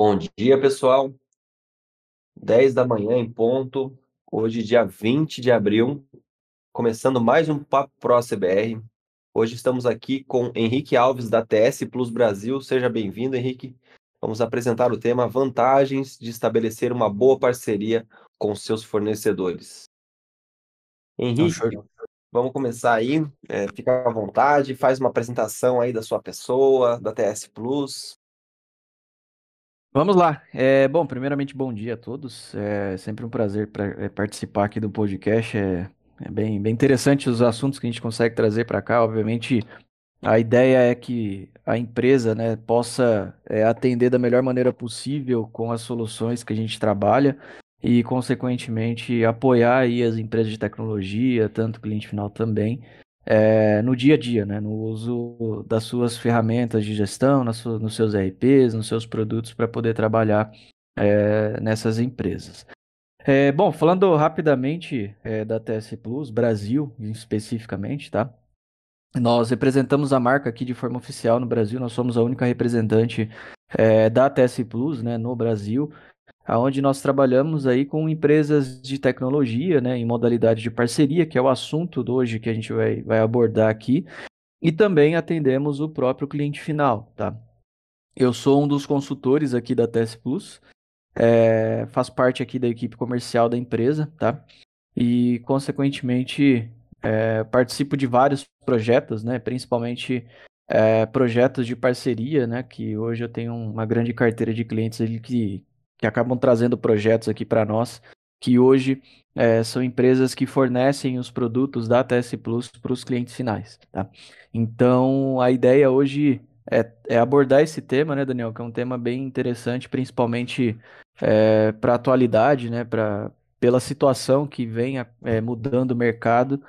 Bom dia, pessoal. 10 da manhã em ponto, hoje, dia 20 de abril, começando mais um Papo Pro CBR. Hoje estamos aqui com Henrique Alves, da TS Plus Brasil. Seja bem-vindo, Henrique. Vamos apresentar o tema Vantagens de estabelecer uma boa parceria com seus fornecedores. Henrique, vamos começar aí. É, fica à vontade, faz uma apresentação aí da sua pessoa, da TS Plus. Vamos lá. É, bom, primeiramente, bom dia a todos. É sempre um prazer pra, é, participar aqui do podcast. É, é, bem, bem interessante os assuntos que a gente consegue trazer para cá. Obviamente, a ideia é que a empresa né, possa é, atender da melhor maneira possível com as soluções que a gente trabalha e, consequentemente, apoiar aí as empresas de tecnologia, tanto o cliente final também, é, no dia a dia, né? no uso das suas ferramentas de gestão, nos seus RPs, nos seus produtos para poder trabalhar é, nessas empresas. É, bom, falando rapidamente da TS Plus, Brasil especificamente, tá? Nós representamos a marca aqui de forma oficial no Brasil, nós somos a única representante da TS Plus né, no Brasil aonde nós trabalhamos aí com empresas de tecnologia, né, em modalidade de parceria, que é o assunto de hoje que a gente vai, vai abordar aqui, e também atendemos o próprio cliente final, tá? Eu sou um dos consultores aqui da TS Plus, é, faço parte aqui da equipe comercial da empresa, tá? E, consequentemente, é, participo de vários projetos, né? Principalmente é, projetos de parceria, né? Que hoje eu tenho uma grande carteira de clientes que, que acabam trazendo projetos aqui para nós, que hoje é, são empresas que fornecem os produtos da TS Plus para os clientes finais. Tá? Então, a ideia hoje é, é, abordar esse tema, né, Daniel, que é um tema bem interessante, principalmente é, para a atualidade, né, pra, pela situação que vem é, mudando o mercado.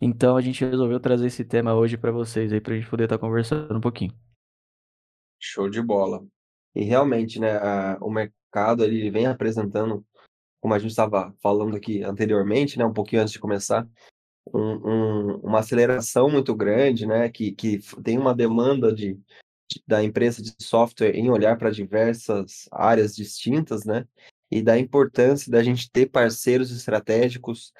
Então, a gente resolveu trazer esse tema hoje para vocês para a gente poder estar tá conversando um pouquinho. Show de bola. E realmente, né, a, o mercado ele vem apresentando, como a gente estava falando aqui anteriormente, né, um pouquinho antes de começar, um, um, uma aceleração muito grande, né, que, que tem uma demanda de, de da empresa de software em olhar para diversas áreas distintas, né, e da importância da gente ter parceiros estratégicos,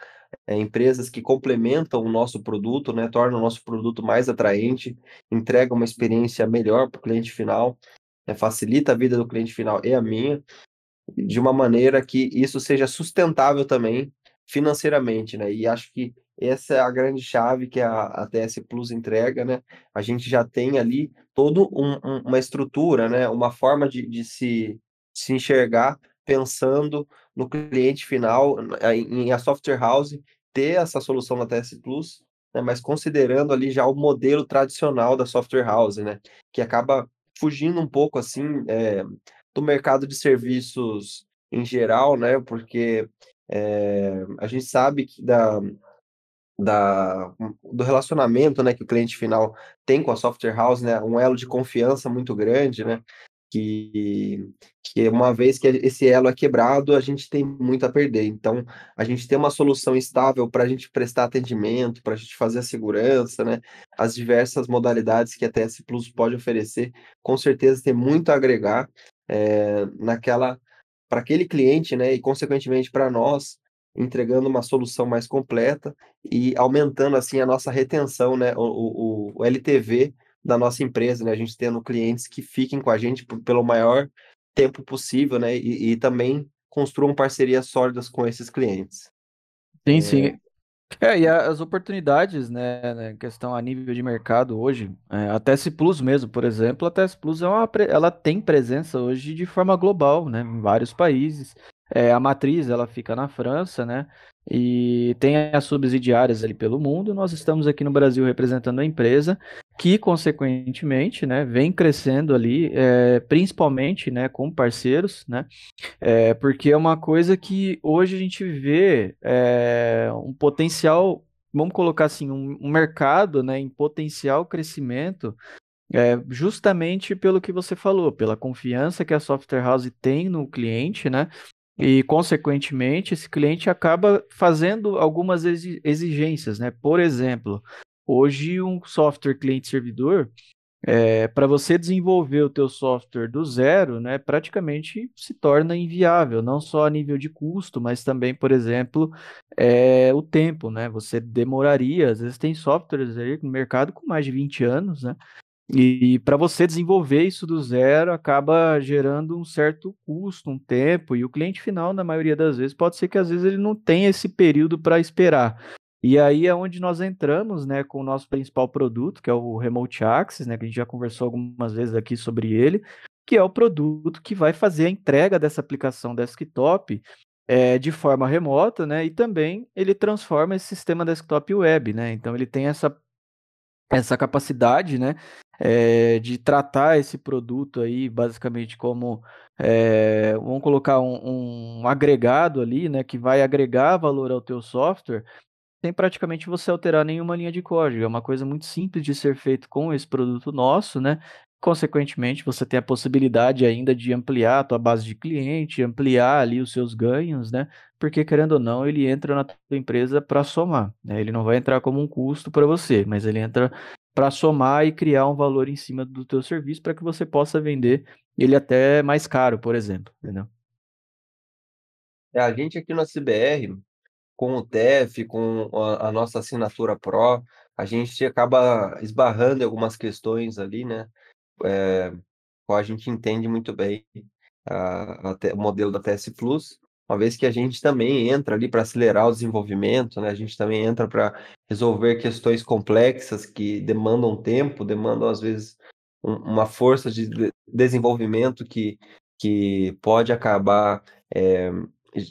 é, empresas que complementam o nosso produto, né, tornam o nosso produto mais atraente, entregam uma experiência melhor para o cliente final né, facilita a vida do cliente final e a minha, de uma maneira que isso seja sustentável também financeiramente, né? E acho que essa é a grande chave que a, a TS Plus entrega, né? A gente já tem ali toda um, um, uma estrutura, né? Uma forma de, de se, se enxergar pensando no cliente final, em, em a software house, ter essa solução da TS Plus, né? mas considerando ali já o modelo tradicional da software house, né? Que acaba fugindo um pouco assim é, do mercado de serviços em geral, né? Porque é, a gente sabe que da, da, do relacionamento né, que o cliente final tem com a software house, né? Um elo de confiança muito grande, né? Que, que uma vez que esse elo é quebrado, a gente tem muito a perder. Então, a gente tem uma solução estável para a gente prestar atendimento, para a gente fazer a segurança, né? As diversas modalidades que a TS Plus pode oferecer, com certeza tem muito a agregar é, naquela para aquele cliente, né? E consequentemente para nós, entregando uma solução mais completa e aumentando assim a nossa retenção, né? O, o, o LTV da nossa empresa, né? A gente tendo clientes que fiquem com a gente pelo maior tempo possível, né? E, e também construam parcerias sólidas com esses clientes. Sim, é... sim. É, e as oportunidades, né, né, questão a nível de mercado hoje, é, a TS Plus mesmo, por exemplo, a TS Plus é uma, ela tem presença hoje de forma global, né, em vários países. É, a matriz, ela fica na França, né, e tem as subsidiárias ali pelo mundo. Nós estamos aqui no Brasil representando a empresa, que consequentemente, né, vem crescendo ali, é, principalmente, né, com parceiros, né, é, porque é uma coisa que hoje a gente vê é, um potencial, vamos colocar assim, um, um mercado, né, em potencial crescimento. É, justamente pelo que você falou, pela confiança que a software house tem no cliente, né? E, consequentemente, esse cliente acaba fazendo algumas exigências, né? Por exemplo, hoje um software cliente-servidor, é, para você desenvolver o teu software do zero, né, praticamente se torna inviável, não só a nível de custo, mas também, por exemplo, é, o tempo, né? Você demoraria, às vezes tem softwares aí no mercado com mais de 20 anos, né? E para você desenvolver isso do zero, acaba gerando um certo custo, um tempo, e o cliente final, na maioria das vezes, pode ser que às vezes ele não tenha esse período para esperar. E aí é onde nós entramos, né, com o nosso principal produto, que é o Remote Access, né, que a gente já conversou algumas vezes aqui sobre ele, que é o produto que vai fazer a entrega dessa aplicação desktop é, de forma remota, né, e também ele transforma esse sistema desktop web, né, então ele tem essa, essa capacidade, né, é, de tratar esse produto aí basicamente como é, vamos colocar um, um, agregado ali, né, que vai agregar valor ao teu software sem praticamente você alterar nenhuma linha de código. É uma coisa muito simples de ser feito com esse produto nosso, né? Consequentemente, você tem a possibilidade ainda de ampliar a tua base de cliente, ampliar ali os seus ganhos, né? Porque querendo ou não, ele entra na tua empresa para somar, né? Ele não vai entrar como um custo para você, mas ele entra para somar e criar um valor em cima do teu serviço para que você possa vender ele até mais caro, por exemplo, entendeu? É, a gente aqui no CBR, com o TEF, com a, a nossa assinatura Pro, a gente acaba esbarrando em algumas questões ali, né? É, a gente entende muito bem a, a, o modelo da TS Plus, uma vez que a gente também entra ali para acelerar o desenvolvimento, né? A gente também entra para resolver questões complexas que demandam tempo, demandam às vezes um, uma força de desenvolvimento que, que pode acabar é,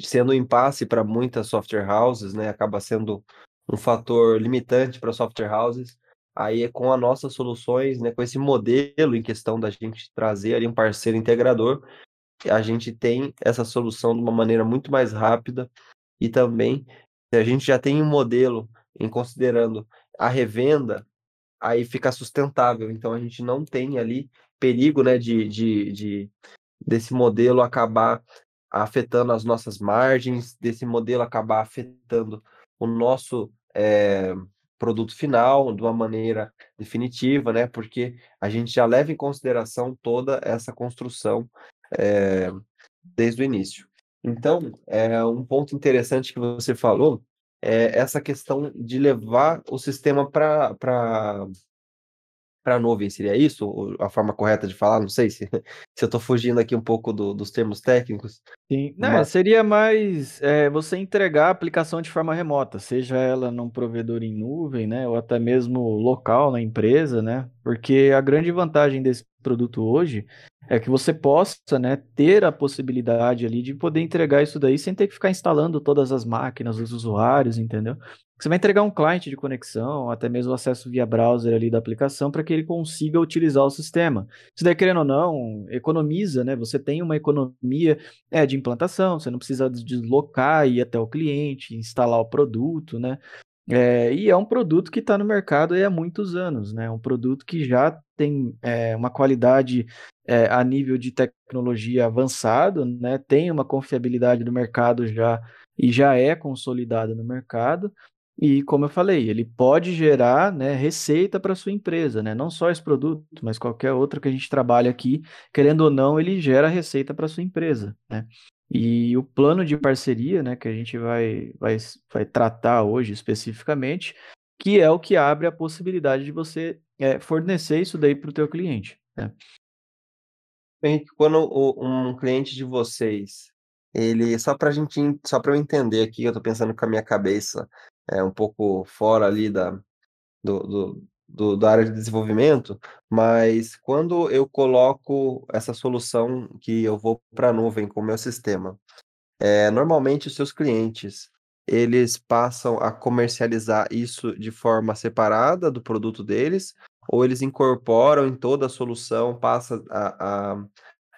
sendo um impasse para muitas software houses, né? Acaba sendo um fator limitante para software houses. Aí é com as nossas soluções, né, com esse modelo em questão da gente trazer ali um parceiro integrador, a gente tem essa solução de uma maneira muito mais rápida e também a gente já tem um modelo em considerando a revenda, aí fica sustentável. Então a gente não tem ali perigo, né, de, de, de desse modelo acabar afetando as nossas margens, desse modelo acabar afetando o nosso é, produto final de uma maneira definitiva, né? Porque a gente já leva em consideração toda essa construção é, desde o início. Então, é um ponto interessante que você falou é essa questão de levar o sistema para para a nuvem, seria isso a forma correta de falar? Não sei se, se eu estou fugindo aqui um pouco do, dos termos técnicos. Sim, não, mas... seria mais é, você entregar a aplicação de forma remota, seja ela num provedor em nuvem, né, ou até mesmo local na empresa, né, porque a grande vantagem desse produto hoje é que você possa, né, ter a possibilidade ali de poder entregar isso daí sem ter que ficar instalando todas as máquinas, os usuários, entendeu? Você vai entregar um cliente de conexão, até mesmo acesso via browser ali da aplicação para que ele consiga utilizar o sistema. Isso daí, querendo ou não, economiza, né? Você tem uma economia é, de implantação, você não precisa deslocar, ir até o cliente, instalar o produto, né? É, e é um produto que está no mercado há muitos anos, né? Um produto que já tem é, uma qualidade é, a nível de tecnologia avançado, né? Tem uma confiabilidade do mercado já e já é consolidado no mercado. E como eu falei, ele pode gerar né, receita para sua empresa, né? Não só esse produto, mas qualquer outro que a gente trabalha aqui, querendo ou não, ele gera receita para sua empresa, né? E o plano de parceria, né, que a gente vai, vai, vai tratar hoje especificamente, que é o que abre a possibilidade de você é, fornecer isso daí para o teu cliente. Né? Quando um cliente de vocês, ele só para gente, só para eu entender aqui, eu estou pensando com a minha cabeça, é um pouco fora ali da do, do, do, da área de desenvolvimento, mas quando eu coloco essa solução que eu vou para a nuvem com o meu sistema, é, normalmente os seus clientes eles passam a comercializar isso de forma separada do produto deles, ou eles incorporam em toda a solução, passa a, a,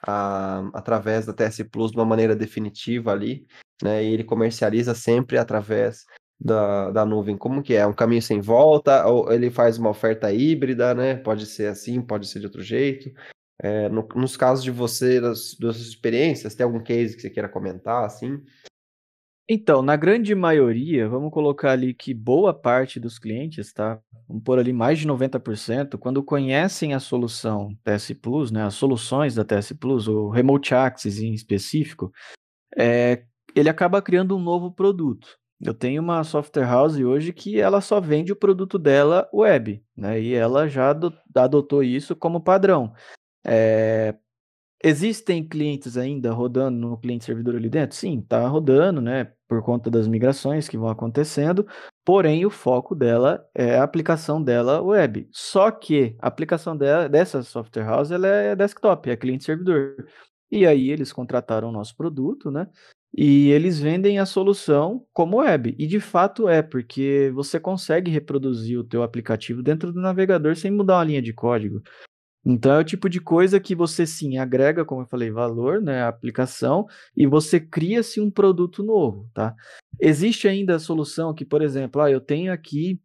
a, através da TS Plus de uma maneira definitiva ali, né? E ele comercializa sempre através da, da nuvem, como que é? Um caminho sem volta, ou ele faz uma oferta híbrida, né? Pode ser assim, pode ser de outro jeito. É, no, nos casos de você, das, das suas experiências, tem algum case que você queira comentar, assim? Então, na grande maioria, vamos colocar ali que boa parte dos clientes, tá? Vamos pôr ali mais de 90%, quando conhecem a solução TS Plus, né, as soluções da TS Plus, o Remote Access em específico, é, ele acaba criando um novo produto. Eu tenho uma software house hoje que ela só vende o produto dela web, né? E ela já adotou isso como padrão. É, Existem clientes ainda rodando no cliente servidor ali dentro? Sim, está rodando, né? Por conta das migrações que vão acontecendo. Porém, o foco dela é a aplicação dela web. Só que a aplicação dela, dessa software house ela é desktop, é cliente servidor. E aí eles contrataram o nosso produto, né? E eles vendem a solução como web. E de fato é, porque você consegue reproduzir o teu aplicativo dentro do navegador sem mudar uma linha de código. Então é o tipo de coisa que você sim agrega, como eu falei, valor, né, a aplicação, e você cria-se um produto novo, tá? Existe ainda a solução que, por exemplo, ah, eu tenho aqui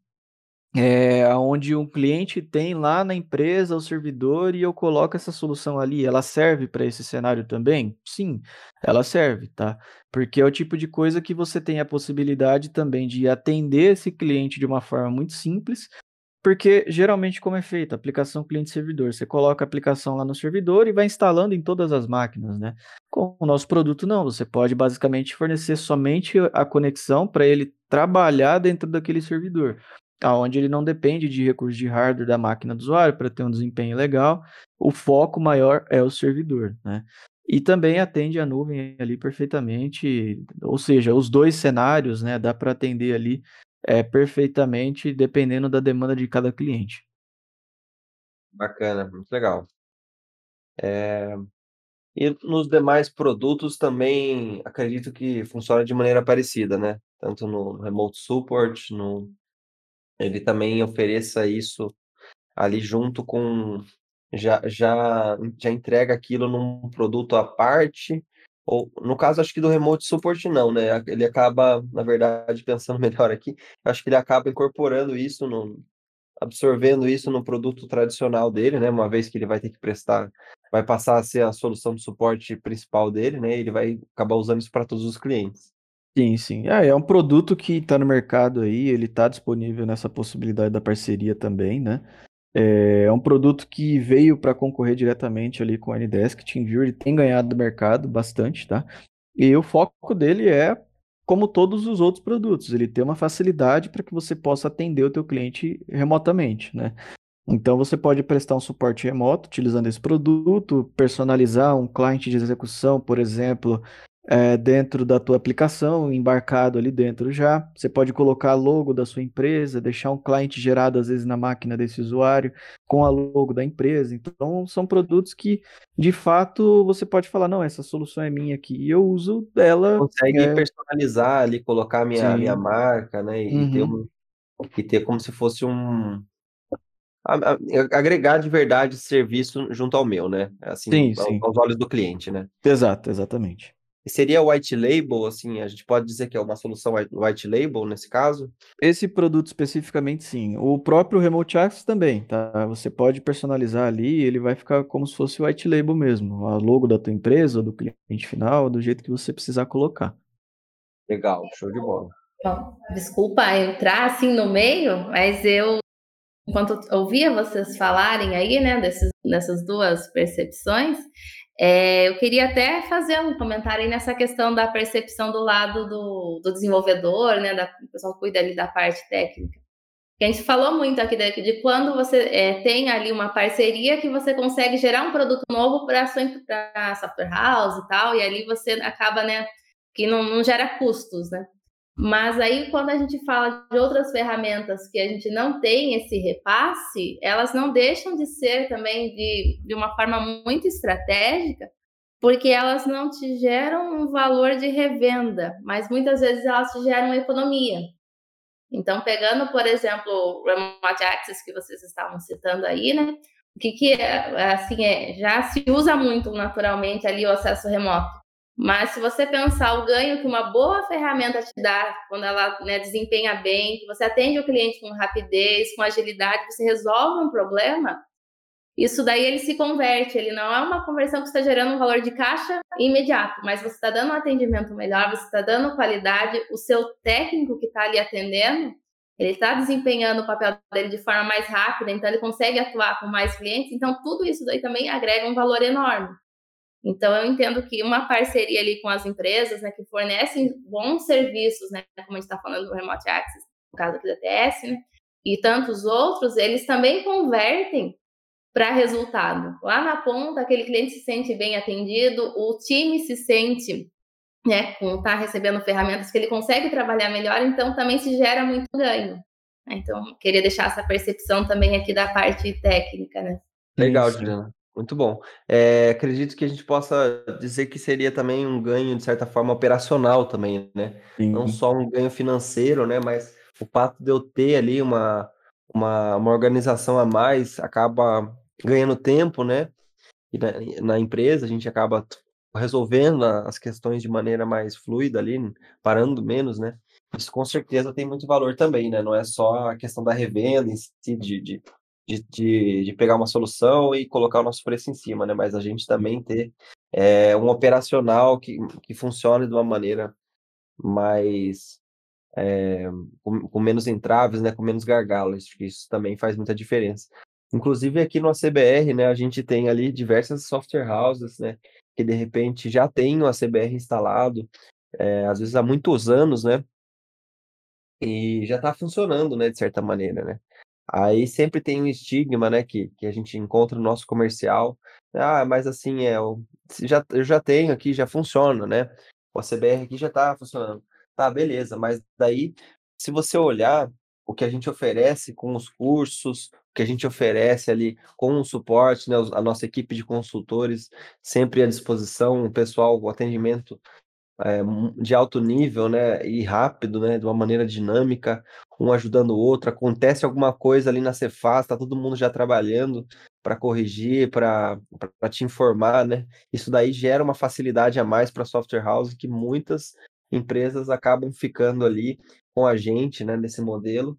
é, onde um cliente tem lá na empresa o servidor e eu coloco essa solução ali, ela serve para esse cenário também? Sim, ela serve, tá? Porque é o tipo de coisa que você tem a possibilidade também de atender esse cliente de uma forma muito simples, porque geralmente como é feito? Aplicação cliente-servidor. Você coloca a aplicação lá no servidor e vai instalando em todas as máquinas, né? Com o nosso produto não, você pode basicamente fornecer somente a conexão para ele trabalhar dentro daquele servidor, aonde ele não depende de recursos de hardware da máquina do usuário para ter um desempenho legal. O foco maior é o servidor, né? E também atende a nuvem ali perfeitamente, ou seja, os dois cenários, né? Dá para atender ali é, perfeitamente, dependendo da demanda de cada cliente. Bacana, muito legal. É... E nos demais produtos também acredito que funciona de maneira parecida, né? Tanto no Remote Support, no... ele também ofereça isso ali junto com. Já, já, já entrega aquilo num produto à parte ou, no caso, acho que do remote support não, né? Ele acaba, na verdade, pensando melhor aqui, acho que ele acaba incorporando isso, no, absorvendo isso no produto tradicional dele, né? Uma vez que ele vai ter que prestar, vai passar a ser a solução de suporte principal dele, né? Ele vai acabar usando isso para todos os clientes. Sim, sim. É, é um produto que está no mercado aí, ele está disponível nessa possibilidade da parceria também, né? É, é um produto que veio para concorrer diretamente ali com o Ndesk, TeamViewer, ele tem ganhado mercado bastante, tá? E o foco dele é como todos os outros produtos, ele tem uma facilidade para que você possa atender o teu cliente remotamente, né? Então você pode prestar um suporte remoto utilizando esse produto, personalizar um cliente de execução, por exemplo, é, dentro da tua aplicação, embarcado ali dentro já. Você pode colocar logo da sua empresa, deixar um cliente gerado às vezes na máquina desse usuário com a logo da empresa. Então são produtos que de fato você pode falar, não, essa solução é minha aqui e eu uso dela. Consegue é... personalizar ali, colocar minha, minha marca, né? E, uhum. ter um, e ter como se fosse um agregar de verdade serviço junto ao meu, né? Assim, sim, sim. aos olhos do cliente, né? Exato, exatamente seria white label, assim, a gente pode dizer que é uma solução white label nesse caso? Esse produto especificamente sim. O próprio Remote Access também, tá? Você pode personalizar ali, ele vai ficar como se fosse white label mesmo, a logo da tua empresa, do cliente final, do jeito que você precisar colocar. Legal, show de bola. Bom, desculpa entrar assim no meio, mas eu enquanto ouvia vocês falarem aí, né, desses, dessas duas percepções, é, eu queria até fazer um comentário aí nessa questão da percepção do lado do, do desenvolvedor, né? Da, o pessoal cuida ali da parte técnica. Que a gente falou muito aqui de, de quando você é, tem ali uma parceria que você consegue gerar um produto novo para a software house e tal, e ali você acaba, né, que não, não gera custos, né? Mas aí, quando a gente fala de outras ferramentas que a gente não tem esse repasse, elas não deixam de ser também de, de uma forma muito estratégica, porque elas não te geram um valor de revenda, mas muitas vezes elas te geram economia. Então, pegando, por exemplo, o Remote Access que vocês estavam citando aí, né? O que, que é, assim, é, já se usa muito naturalmente ali o acesso remoto. Mas se você pensar o ganho que uma boa ferramenta te dá quando ela né, desempenha bem, que você atende o cliente com rapidez, com agilidade, você resolve um problema, isso daí ele se converte, ele não é uma conversão que está gerando um valor de caixa imediato, mas você está dando um atendimento melhor, você está dando qualidade, o seu técnico que está ali atendendo, ele está desempenhando o papel dele de forma mais rápida, então ele consegue atuar com mais clientes, então tudo isso daí também agrega um valor enorme. Então eu entendo que uma parceria ali com as empresas, né, que fornecem bons serviços, né, como a gente está falando do Remote Access, no caso aqui da TS, né, e tantos outros, eles também convertem para resultado. Lá na ponta, aquele cliente se sente bem atendido, o time se sente né, com estar tá recebendo ferramentas que ele consegue trabalhar melhor, então também se gera muito ganho. Então, queria deixar essa percepção também aqui da parte técnica, né? Legal, Juliana. Muito bom. É, acredito que a gente possa dizer que seria também um ganho, de certa forma, operacional também, né? Sim. Não só um ganho financeiro, né? Mas o fato de eu ter ali uma, uma, uma organização a mais acaba ganhando tempo, né? E na, na, empresa a gente acaba resolvendo as questões de maneira mais fluida ali, parando menos, né? Isso com certeza tem muito valor também, né? Não é só a questão da revenda em si, de, de, de, de pegar uma solução e colocar o nosso preço em cima, né? Mas a gente também ter é, um operacional que, que funcione de uma maneira mais é, com, com, menos entraves, né, com menos gargalos, que isso também faz muita diferença. Inclusive aqui no ACBR, né, a gente tem ali diversas software houses, né, que de repente já tem o ACBR instalado, é, às vezes há muitos anos, né, e já está funcionando, né, de certa maneira, né. Aí sempre tem um estigma, né, que, que a gente encontra no nosso comercial, ah, mas assim, é, eu já, eu já tenho aqui, já funciona, né, o ACBR aqui já está funcionando. Tá, beleza, mas daí, se você olhar o que a gente oferece com os cursos, o que a gente oferece ali com o suporte, né, a nossa equipe de consultores sempre à disposição, o pessoal, o atendimento é, de alto nível, né, e rápido, né, de uma maneira dinâmica, um ajudando o outro, acontece alguma coisa ali na Cefaz, está todo mundo já trabalhando para corrigir, para te informar, né, isso daí gera uma facilidade a mais para software house que muitas empresas acabam ficando ali com a gente, né, nesse modelo,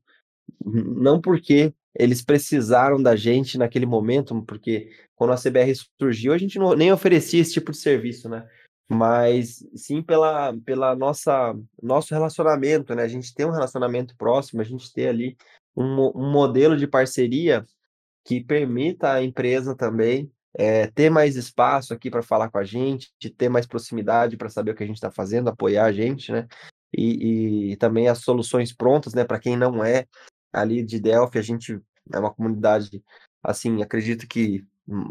não porque eles precisaram da gente naquele momento, porque quando a CBR surgiu, a gente não, nem oferecia esse tipo de serviço, né? Mas sim pela, pela nossa nosso relacionamento, né? A gente tem um relacionamento próximo, a gente tem ali um, um modelo de parceria que permita à empresa também é, ter mais espaço aqui para falar com a gente, de ter mais proximidade para saber o que a gente está fazendo, apoiar a gente, né? E, e também as soluções prontas, né? Para quem não é ali de Delphi, a gente é uma comunidade, assim, acredito que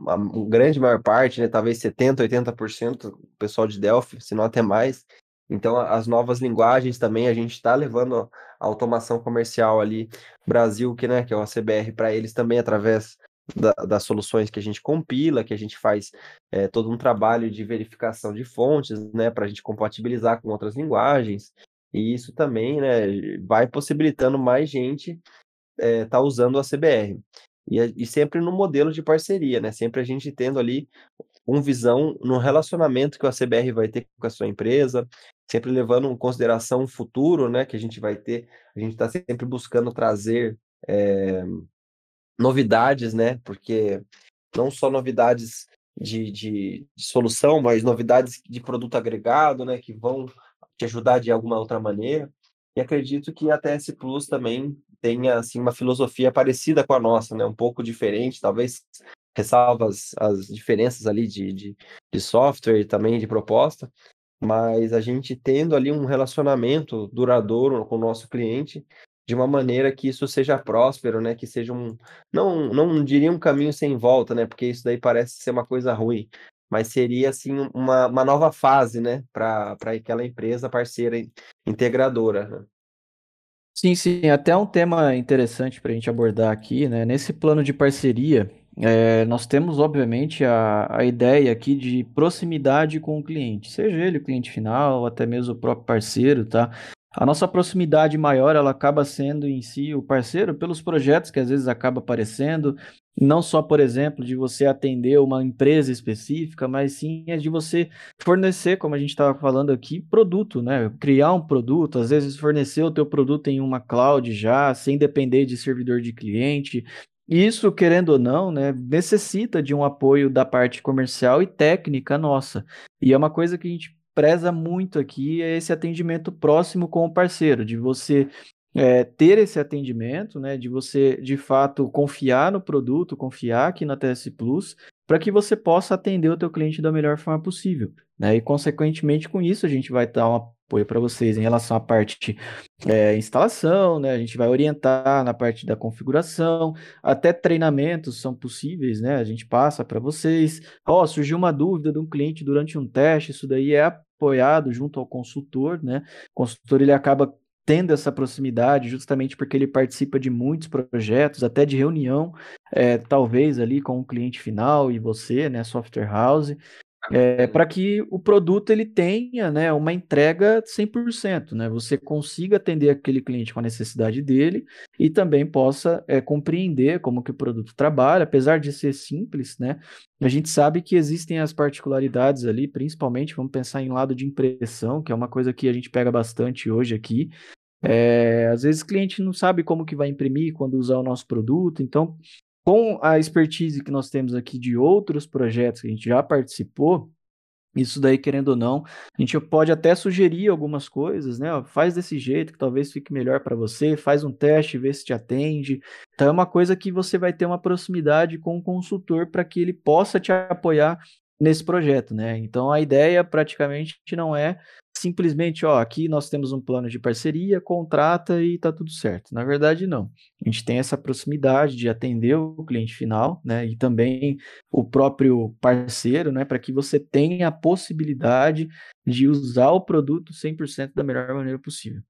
a, grande maior parte, né? Talvez 70%, 80% do pessoal de Delphi, se não até mais. Então, as novas linguagens também, a gente está levando a automação comercial ali, Brasil, que, né, que é o ACBR, para eles também através da, das soluções que a gente compila, que a gente faz é, todo um trabalho de verificação de fontes, né, para a gente compatibilizar com outras linguagens. E isso também, né, vai possibilitando mais gente é, tá usando o ACBR. E, e sempre no modelo de parceria, né? Sempre a gente tendo ali uma visão no relacionamento que o ACBR vai ter com a sua empresa, sempre levando em consideração o futuro, né, que a gente vai ter. A gente está sempre buscando trazer é, novidades, né? Porque não só novidades de, de, de, solução, mas novidades de produto agregado, né? Que vão te ajudar de alguma outra maneira. E acredito que a TS Plus também tenha assim uma filosofia parecida com a nossa, né? Um pouco diferente, talvez ressalva as, as diferenças ali de, de, de software e também de proposta, mas a gente tendo ali um relacionamento duradouro com o nosso cliente de uma maneira que isso seja próspero, né? Que seja um. Não, não diria um caminho sem volta, né? Porque isso daí parece ser uma coisa ruim. Mas seria, assim, uma, uma nova fase, né? Para aquela empresa parceira integradora. Né? Sim, sim. Até um tema interessante para a gente abordar aqui, né? Nesse plano de parceria, é, nós temos, obviamente, a, a ideia aqui de proximidade com o cliente, seja ele o cliente final, ou até mesmo o próprio parceiro, tá? A nossa proximidade maior, ela acaba sendo em si o parceiro pelos projetos que às vezes acaba aparecendo, não só, por exemplo, de você atender uma empresa específica, mas sim é de você fornecer, como a gente estava falando aqui, produto, né? Criar um produto, às vezes fornecer o teu produto em uma cloud já, sem depender de servidor de cliente, isso, querendo ou não, né, necessita de um apoio da parte comercial e técnica nossa. E é uma coisa que a gente preza muito aqui, é esse atendimento próximo com o parceiro, de você é, ter esse atendimento, né, de você, de fato, confiar no produto, confiar aqui na TS Plus, para que você possa atender o teu cliente da melhor forma possível. Né? E, consequentemente, com isso, a gente vai dar uma apoio para vocês em relação à parte é, instalação, né? A gente vai orientar na parte da configuração, até treinamentos são possíveis, né? A gente passa para vocês. Ó, oh, surgiu uma dúvida de um cliente durante um teste, isso daí é apoiado junto ao consultor, né? O consultor ele acaba tendo essa proximidade justamente porque ele participa de muitos projetos, até de reunião, é, talvez ali com o cliente final e você, né, software house, é, para que o produto ele tenha né, uma entrega 100%, né? Você consiga atender aquele cliente com a necessidade dele e também possa é, compreender como que o produto trabalha, apesar de ser simples, né? A gente sabe que existem as particularidades ali, principalmente vamos pensar em lado de impressão, que é uma coisa que a gente pega bastante hoje aqui. É, às vezes o cliente não sabe como que vai imprimir quando usar o nosso produto, então com a expertise que nós temos aqui de outros projetos que a gente já participou, isso daí, querendo ou não, a gente pode até sugerir algumas coisas, né? faz desse jeito que talvez fique melhor para você, faz um teste, vê se te atende. Então é uma coisa que você vai ter uma proximidade com o consultor para que ele possa te apoiar nesse projeto, né? Então a ideia praticamente não é simplesmente, ó, aqui nós temos um plano de parceria, contrata e tá tudo certo. Na verdade, não. A gente tem essa proximidade de atender o cliente final, né, e também o próprio parceiro, né, para que você tenha a possibilidade de usar o produto 100% da melhor maneira possível.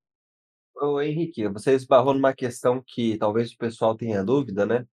Ô Henrique, você esbarrou numa questão que talvez o pessoal tenha dúvida, né?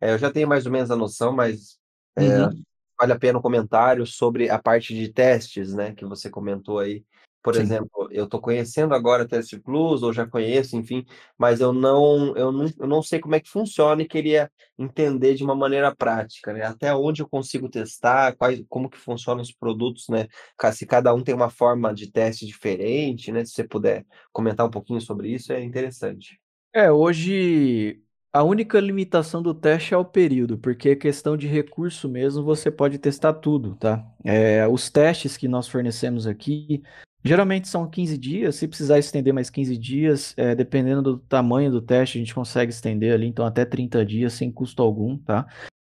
É, eu já tenho mais ou menos a noção, mas é, uhum. Vale a pena um comentário sobre a parte de testes, né, que você comentou aí. Por Sim. exemplo, eu estou conhecendo agora a Test Plus, ou já conheço, enfim, mas eu não, eu não, eu não sei como é que funciona e queria entender de uma maneira prática, né? Até onde eu consigo testar, quais, como que funcionam os produtos, né? Se cada um tem uma forma de teste diferente, né? Se você puder comentar um pouquinho sobre isso, é interessante. É, hoje a única limitação do teste é o período, porque é questão de recurso mesmo, você pode testar tudo, tá? É, os testes que nós fornecemos aqui Geralmente são 15 dias, se precisar estender mais 15 dias, é, dependendo do tamanho do teste, a gente consegue estender ali, então até 30 dias sem custo algum, tá?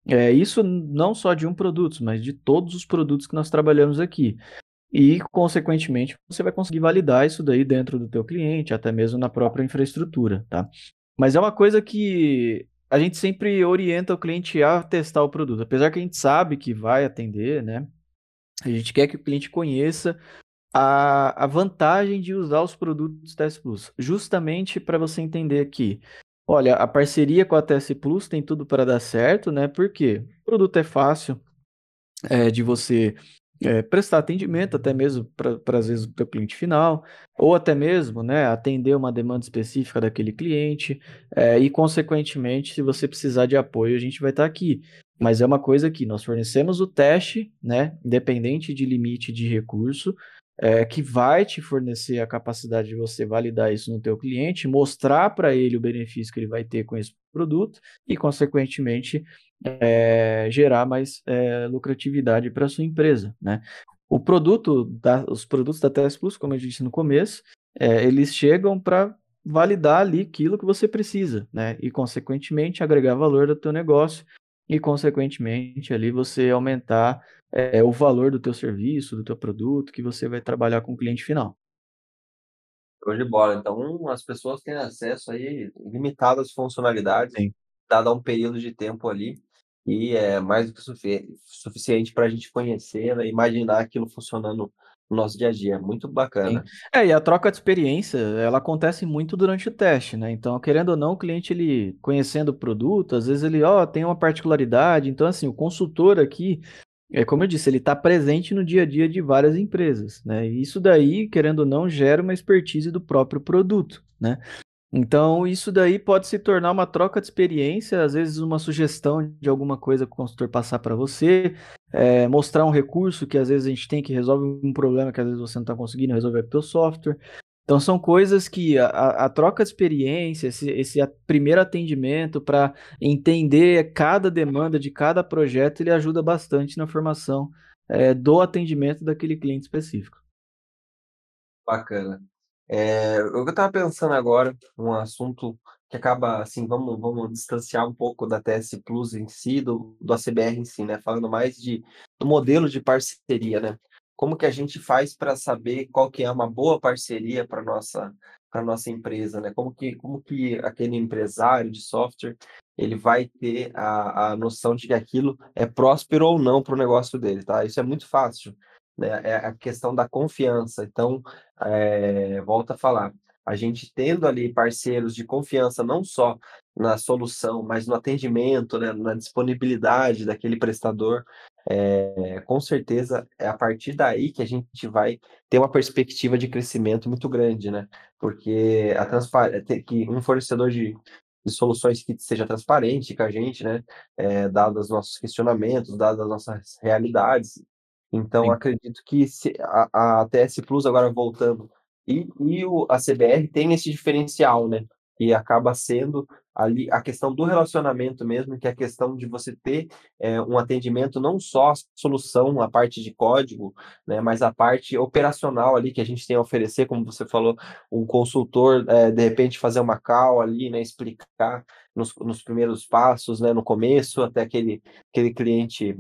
É, isso não só de um produto, mas de todos os produtos que nós trabalhamos aqui. E, consequentemente, você vai conseguir validar isso daí dentro do teu cliente, até mesmo na própria infraestrutura, tá? Mas é uma coisa que a gente sempre orienta o cliente a testar o produto. Apesar que a gente sabe que vai atender, né? A gente quer que o cliente conheça a, a vantagem de usar os produtos TS Plus, justamente para você entender que, olha, a parceria com a TS Plus tem tudo para dar certo, né? Porque o produto é fácil é, de você é, prestar atendimento, até mesmo para às vezes o teu cliente final, ou até mesmo né, atender uma demanda específica daquele cliente, é, e consequentemente, se você precisar de apoio, a gente vai estar tá aqui. Mas é uma coisa que nós fornecemos o teste, né, independente de limite de recurso, é, que vai te fornecer a capacidade de você validar isso no teu cliente, mostrar para ele o benefício que ele vai ter com esse produto e, consequentemente, é, gerar mais é, lucratividade para sua empresa, né? O produto, da, os produtos da TS Plus, como eu disse no começo, é, eles chegam para validar ali aquilo que você precisa, né? E, consequentemente, agregar valor do teu negócio e, consequentemente, ali você aumentar é, o valor do teu serviço, do teu produto, que você vai trabalhar com o cliente final. Show de bola. Então, as pessoas têm acesso aí limitadas funcionalidades, Sim. dado um período de tempo ali, e é mais do que sufi suficiente para a gente conhecer, né, imaginar aquilo funcionando no nosso dia a dia. Muito bacana. Sim. É, e a troca de experiência, ela acontece muito durante o teste, né? Então, querendo ou não, o cliente, ele conhecendo o produto, às vezes ele, ó, tem uma particularidade. Então, assim, o consultor aqui, é como eu disse, ele está presente no dia a dia de várias empresas, né? Isso daí, querendo ou não, gera uma expertise do próprio produto, né? Então, isso daí pode se tornar uma troca de experiência, às vezes uma sugestão de alguma coisa que o consultor passar para você, é, mostrar um recurso que às vezes a gente tem que resolve um problema que às vezes você não está conseguindo resolver com o teu software. Então são coisas que a, a troca de experiência, esse, esse primeiro atendimento para entender cada demanda de cada projeto, ele ajuda bastante na formação é, do atendimento daquele cliente específico. Bacana. É, eu estava pensando agora um assunto que acaba assim, vamos, vamos distanciar um pouco da TS Plus em si, do, do ACBR em si, né? Falando mais de, do modelo de parceria, né? Como que a gente faz para saber qual que é uma boa parceria para nossa para nossa empresa, né? Como que como que aquele empresário de software ele vai ter a, a noção de que aquilo é próspero ou não para o negócio dele, tá? Isso é muito fácil, né? É a questão da confiança. Então, é, volta a falar, a gente tendo ali parceiros de confiança não só na solução, mas no atendimento, né, na disponibilidade daquele prestador, é, com certeza é a partir daí que a gente vai ter uma perspectiva de crescimento muito grande, né? Porque a transparência, que um fornecedor de, de, soluções que seja transparente com a gente, né? É, dados os nossos questionamentos, dadas as nossas realidades. Então, Sim. acredito que se, a, a TS Plus, agora voltando, e, e o, a CBR tem esse diferencial, né? E acaba sendo ali a questão do relacionamento mesmo, que é a questão de você ter é, um atendimento não só a solução, a parte de código, né, mas a parte operacional ali que a gente tem a oferecer, como você falou, um consultor, é, de repente fazer uma call ali, né, explicar nos, nos primeiros passos, né, no começo, até aquele, aquele cliente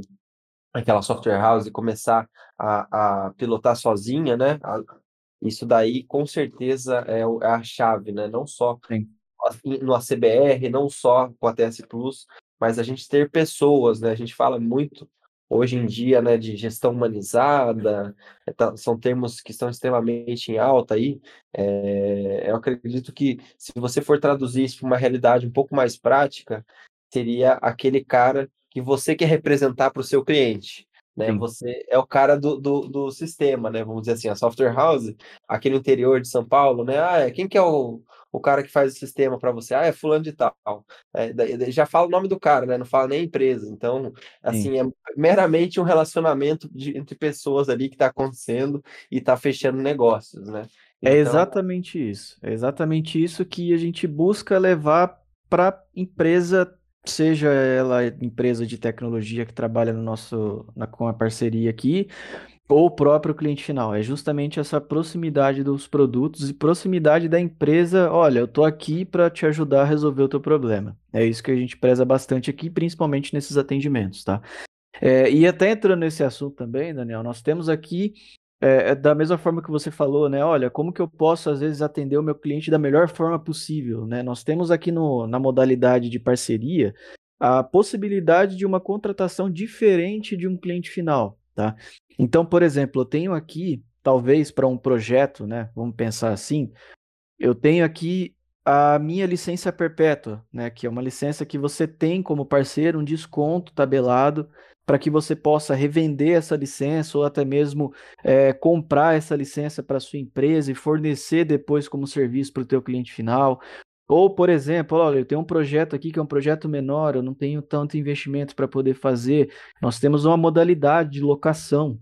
aquela software house começar a, a pilotar sozinha, né? Isso daí com certeza é, é a chave, né? Não só Sim no ACBR, não só com a TS Plus, mas a gente ter pessoas, né? A gente fala muito hoje em dia, né, de gestão humanizada, é, tá, são termos que estão extremamente em alta aí. É, eu acredito que se você for traduzir isso para uma realidade um pouco mais prática, seria aquele cara que você quer representar para o seu cliente. Né? Você é o cara do, do, do, sistema, né? Vamos dizer assim, a software house, aqui no interior de São Paulo, né? Ah, é, quem que é o, o cara que faz o sistema para você, ah, é fulano de tal. É, já fala o nome do cara, né? Não fala nem empresa. Então, assim, Sim. é meramente um relacionamento de, entre pessoas ali que está acontecendo e está fechando negócios, né? É então... É exatamente isso. É exatamente isso que a gente busca levar para empresa, seja ela empresa de tecnologia que trabalha no nosso na, com a parceria aqui, ou o próprio cliente final. É justamente essa proximidade dos produtos e proximidade da empresa. Olha, eu estou aqui para te ajudar a resolver o teu problema. É isso que a gente preza bastante aqui, principalmente nesses atendimentos, tá? É, e até entrando nesse assunto também, Daniel, nós temos aqui, é, é, da mesma forma que você falou, né? Olha, como que eu posso, às vezes, atender o meu cliente da melhor forma possível, né? Nós temos aqui no, na modalidade de parceria a possibilidade de uma contratação diferente de um cliente final, tá? Então, por exemplo, eu tenho aqui, talvez para um projeto, né? Vamos pensar assim, eu tenho aqui a minha licença perpétua, né? Que é uma licença que você tem como parceiro um desconto tabelado para que você possa revender essa licença ou até mesmo é, comprar essa licença para sua empresa e fornecer depois como serviço para o teu cliente final. Ou, por exemplo, olha, eu tenho um projeto aqui que é um projeto menor, eu não tenho tanto investimento para poder fazer. Nós temos uma modalidade de locação,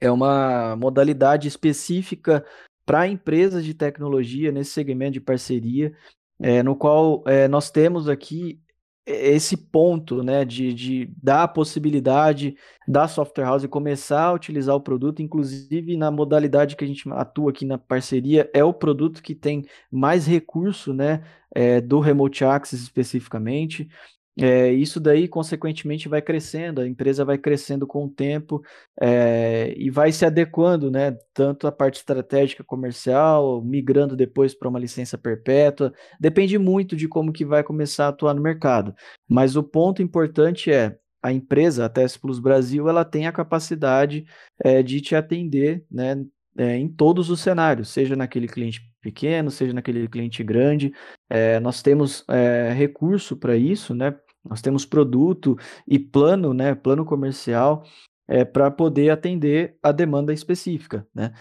é uma modalidade específica para empresas de tecnologia nesse segmento de parceria, é, no qual é, nós temos aqui esse ponto né, de, de dar a possibilidade da software house começar a utilizar o produto, inclusive na modalidade que a gente atua aqui na parceria, é o produto que tem mais recurso né, é, do Remote Access especificamente. É, isso daí, consequentemente, vai crescendo, a empresa vai crescendo com o tempo é, e vai se adequando, né? Tanto a parte estratégica comercial, migrando depois para uma licença perpétua. Depende muito de como que vai começar a atuar no mercado. Mas o ponto importante é a empresa, a TES Plus Brasil, ela tem a capacidade é, de te atender, né? em todos os cenários, seja naquele cliente pequeno, seja naquele cliente grande. É, nós temos é, recurso para isso, né? Nós temos produto e plano, né, plano comercial é, para poder atender a demanda específica, né?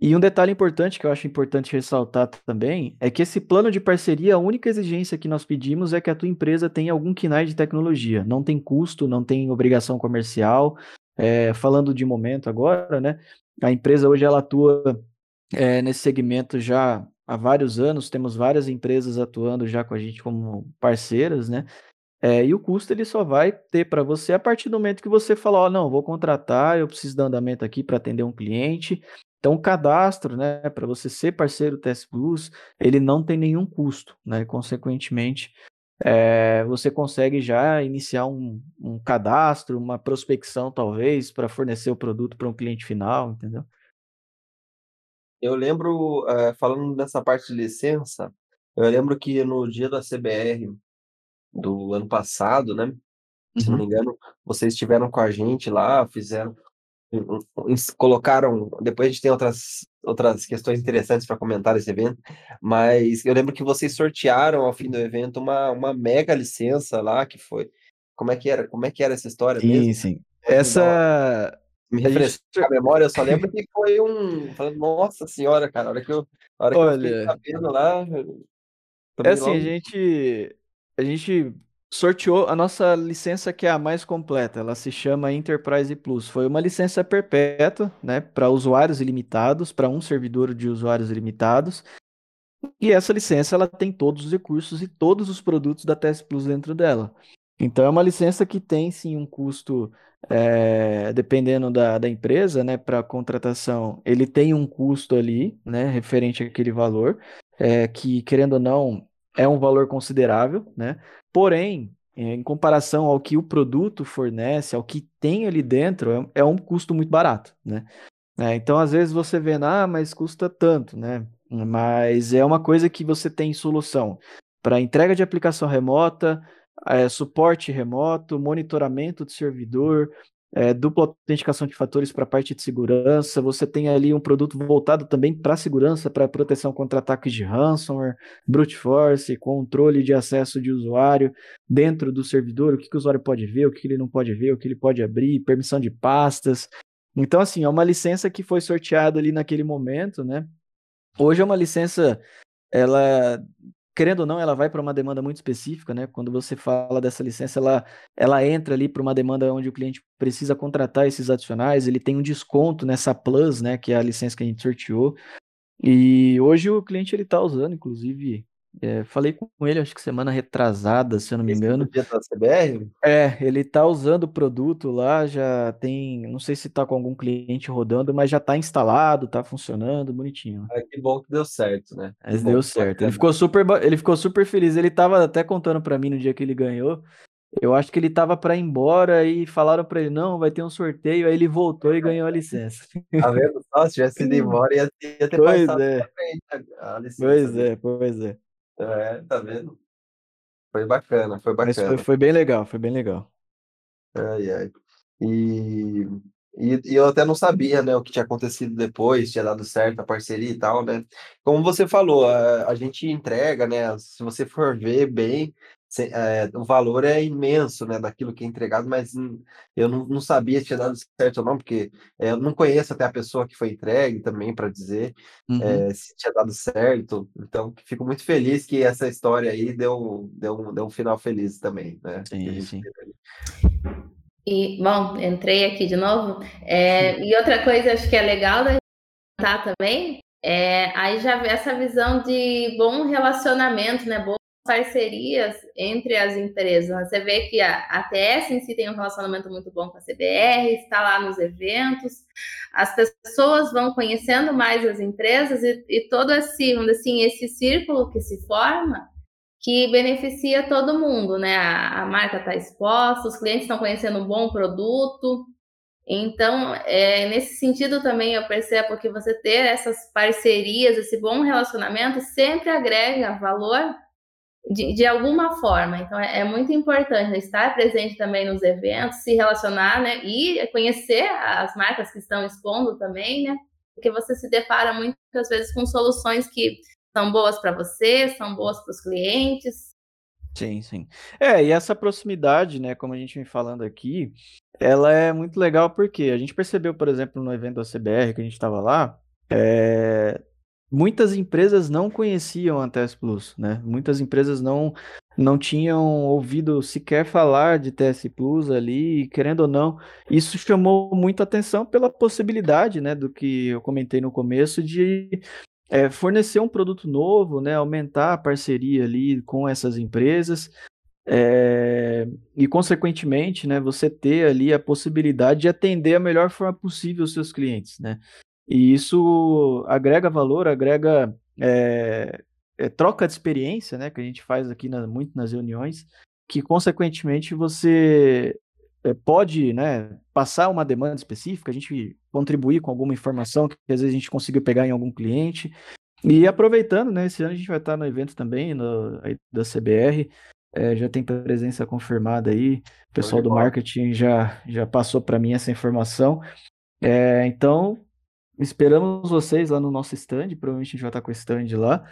E um detalhe importante que eu acho importante ressaltar também é que esse plano de parceria, a única exigência que nós pedimos é que a tua empresa tenha algum KINAI de tecnologia. Não tem custo, não tem obrigação comercial. É, falando de momento agora, né? A empresa hoje ela atua é, nesse segmento já há vários anos, temos várias empresas atuando já com a gente como parceiras, né? É, e o custo ele só vai ter para você a partir do momento que você falar, ó, não, vou contratar, eu preciso dar andamento aqui para atender um cliente. Então, o cadastro, né, para você ser parceiro Test Plus, ele não tem nenhum custo, né? Consequentemente, é, você consegue já iniciar um, um cadastro, uma prospecção, talvez, para fornecer o produto para um cliente final, entendeu? Eu lembro, eh, falando dessa parte de licença, eu lembro que no dia da CBR do ano passado, né, se não me uhum. engano, vocês estiveram com a gente lá, fizeram colocaram depois a gente tem outras outras questões interessantes para comentar nesse evento, mas eu lembro que vocês sortearam ao fim do evento uma uma mega licença lá, que foi como é que era como é que era essa história sim, mesmo? Sim, sim. Essa me refrescar gente... a memória, eu só lembro que foi um. Nossa senhora, cara, a hora que eu, a hora que Olha, eu fiquei sabendo lá. É assim, logo... a gente. A gente sorteou a nossa licença que é a mais completa. Ela se chama Enterprise Plus. Foi uma licença perpétua, né, para usuários ilimitados, para um servidor de usuários ilimitados. E essa licença ela tem todos os recursos e todos os produtos da TS Plus dentro dela. Então é uma licença que tem sim um custo é, dependendo da, da empresa, né, para contratação, ele tem um custo ali, né, referente àquele valor, é, que, querendo ou não, é um valor considerável, né, porém, em comparação ao que o produto fornece, ao que tem ali dentro, é, é um custo muito barato, né. É, então, às vezes você vê, ah, mas custa tanto, né, mas é uma coisa que você tem solução para entrega de aplicação remota, é, suporte remoto, monitoramento de servidor, é, dupla autenticação de fatores para a parte de segurança. Você tem ali um produto voltado também para segurança, para proteção contra ataques de ransomware, brute force, controle de acesso de usuário dentro do servidor, o que, que o usuário pode ver, o que, que ele não pode ver, o que ele pode abrir, permissão de pastas. Então, assim, é uma licença que foi sorteada ali naquele momento, né? Hoje é uma licença, ela querendo ou não, ela vai para uma demanda muito específica, né? Quando você fala dessa licença, ela, ela entra ali para uma demanda onde o cliente precisa contratar esses adicionais, ele tem um desconto nessa Plus, né? Que é a licença que a gente sorteou. E hoje o cliente ele está usando, inclusive, é, falei com ele, acho que semana retrasada, se eu não me Esse engano. Dia da CBR? É, ele tá usando o produto lá, já tem, não sei se tá com algum cliente rodando, mas já tá instalado, tá funcionando, bonitinho. É, que bom que deu certo, né? Mas deu certo. Ele ficou super, ele ficou super feliz. Ele tava até contando para mim no dia que ele ganhou. Eu acho que ele tava para ir embora e falaram para ele não, vai ter um sorteio, aí ele voltou e ganhou a licença. Tá vendo? Nossa, se tivesse ido embora ia, ia ter pois é. a licença. Pois é, pois é. É, tá vendo? Foi bacana, foi Mas foi, foi bem legal, foi bem legal. Ai, ai. E, e, e eu até não sabia, né, o que tinha acontecido depois, tinha dado certo a parceria e tal, né? Como você falou, a, a gente entrega, né? Se você for ver bem, é, o valor é imenso, né, daquilo que é entregado, mas eu não, não sabia se tinha dado certo ou não, porque é, eu não conheço até a pessoa que foi entregue também para dizer uhum. é, se tinha dado certo. Então, fico muito feliz que essa história aí deu, deu, deu um final feliz também, né? Sim, sim. E, bom, entrei aqui de novo. É, e outra coisa, acho que é legal da gente também, é, aí já essa visão de bom relacionamento, né? Boa parcerias entre as empresas. Você vê que a ATS em si tem um relacionamento muito bom com a CBR, está lá nos eventos, as pessoas vão conhecendo mais as empresas e, e todo esse, assim, esse círculo que se forma que beneficia todo mundo, né? A, a marca está exposta, os clientes estão conhecendo um bom produto. Então, é, nesse sentido também eu percebo que você ter essas parcerias, esse bom relacionamento sempre agrega valor de, de alguma forma. Então, é, é, muito importante estar presente também nos eventos, se relacionar, né? E conhecer as marcas que estão expondo também, né? Porque você se depara muitas vezes com soluções que são boas para você, são boas para os clientes. Sim, sim. É, e essa proximidade, né, como a gente vem falando aqui, ela é muito legal porque a gente percebeu, por exemplo, no evento da CBR que a gente estava lá, é, muitas empresas não conheciam a TS Plus, né? Muitas empresas não não tinham ouvido sequer falar de TS Plus ali, querendo ou não, isso chamou muita atenção pela possibilidade, né, do que eu comentei no começo de é, fornecer um produto novo, né, aumentar a parceria ali com essas empresas é, e, consequentemente, né, você ter ali a possibilidade de atender a melhor forma possível os seus clientes, né? E isso agrega valor, agrega é, é, troca de experiência, né, que a gente faz aqui na, muito nas reuniões, que consequentemente você é, pode, né, passar uma demanda específica, a gente contribuir com alguma informação que às vezes a gente conseguiu pegar em algum cliente. E aproveitando, né, esse ano a gente vai estar no evento também no, da CBR, é, já tem presença confirmada aí, o pessoal do marketing já, já passou para mim essa informação. É, então, Esperamos vocês lá no nosso stand, provavelmente a gente vai estar com o stand lá.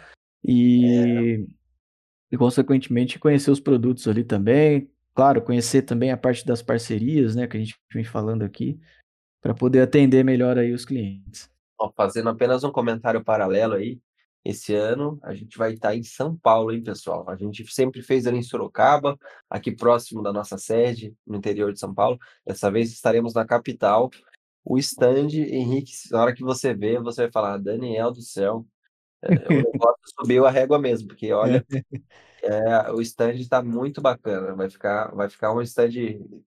E, é. e consequentemente, conhecer os produtos ali também. Claro, conhecer também a parte das parcerias, né, que a gente vem falando aqui, para poder atender melhor aí os clientes. Ó, fazendo apenas um comentário paralelo aí, esse ano a gente vai estar em São Paulo, hein, pessoal? A gente sempre fez ali em Sorocaba, aqui próximo da nossa sede, no interior de São Paulo. Dessa vez estaremos na capital o stand, Henrique, na hora que você vê, você vai falar, Daniel do céu, é, o negócio subiu a régua mesmo, porque olha, é, o stand está muito bacana, vai ficar, vai ficar um stand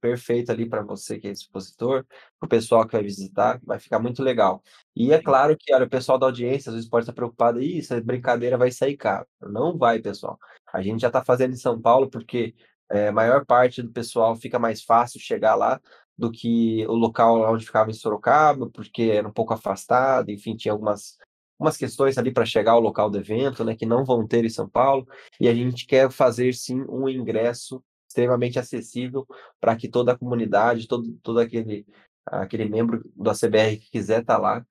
perfeito ali para você que é expositor, para o pessoal que vai visitar, vai ficar muito legal. E é claro que olha, o pessoal da audiência às vezes pode estar preocupado, isso, a brincadeira vai sair caro. Não vai, pessoal. A gente já está fazendo em São Paulo porque é, a maior parte do pessoal fica mais fácil chegar lá do que o local onde ficava em Sorocaba, porque era um pouco afastado, enfim, tinha algumas umas questões ali para chegar ao local do evento, né, que não vão ter em São Paulo, e a gente quer fazer sim um ingresso extremamente acessível para que toda a comunidade, todo, todo aquele, aquele membro do ACBR que quiser estar tá lá,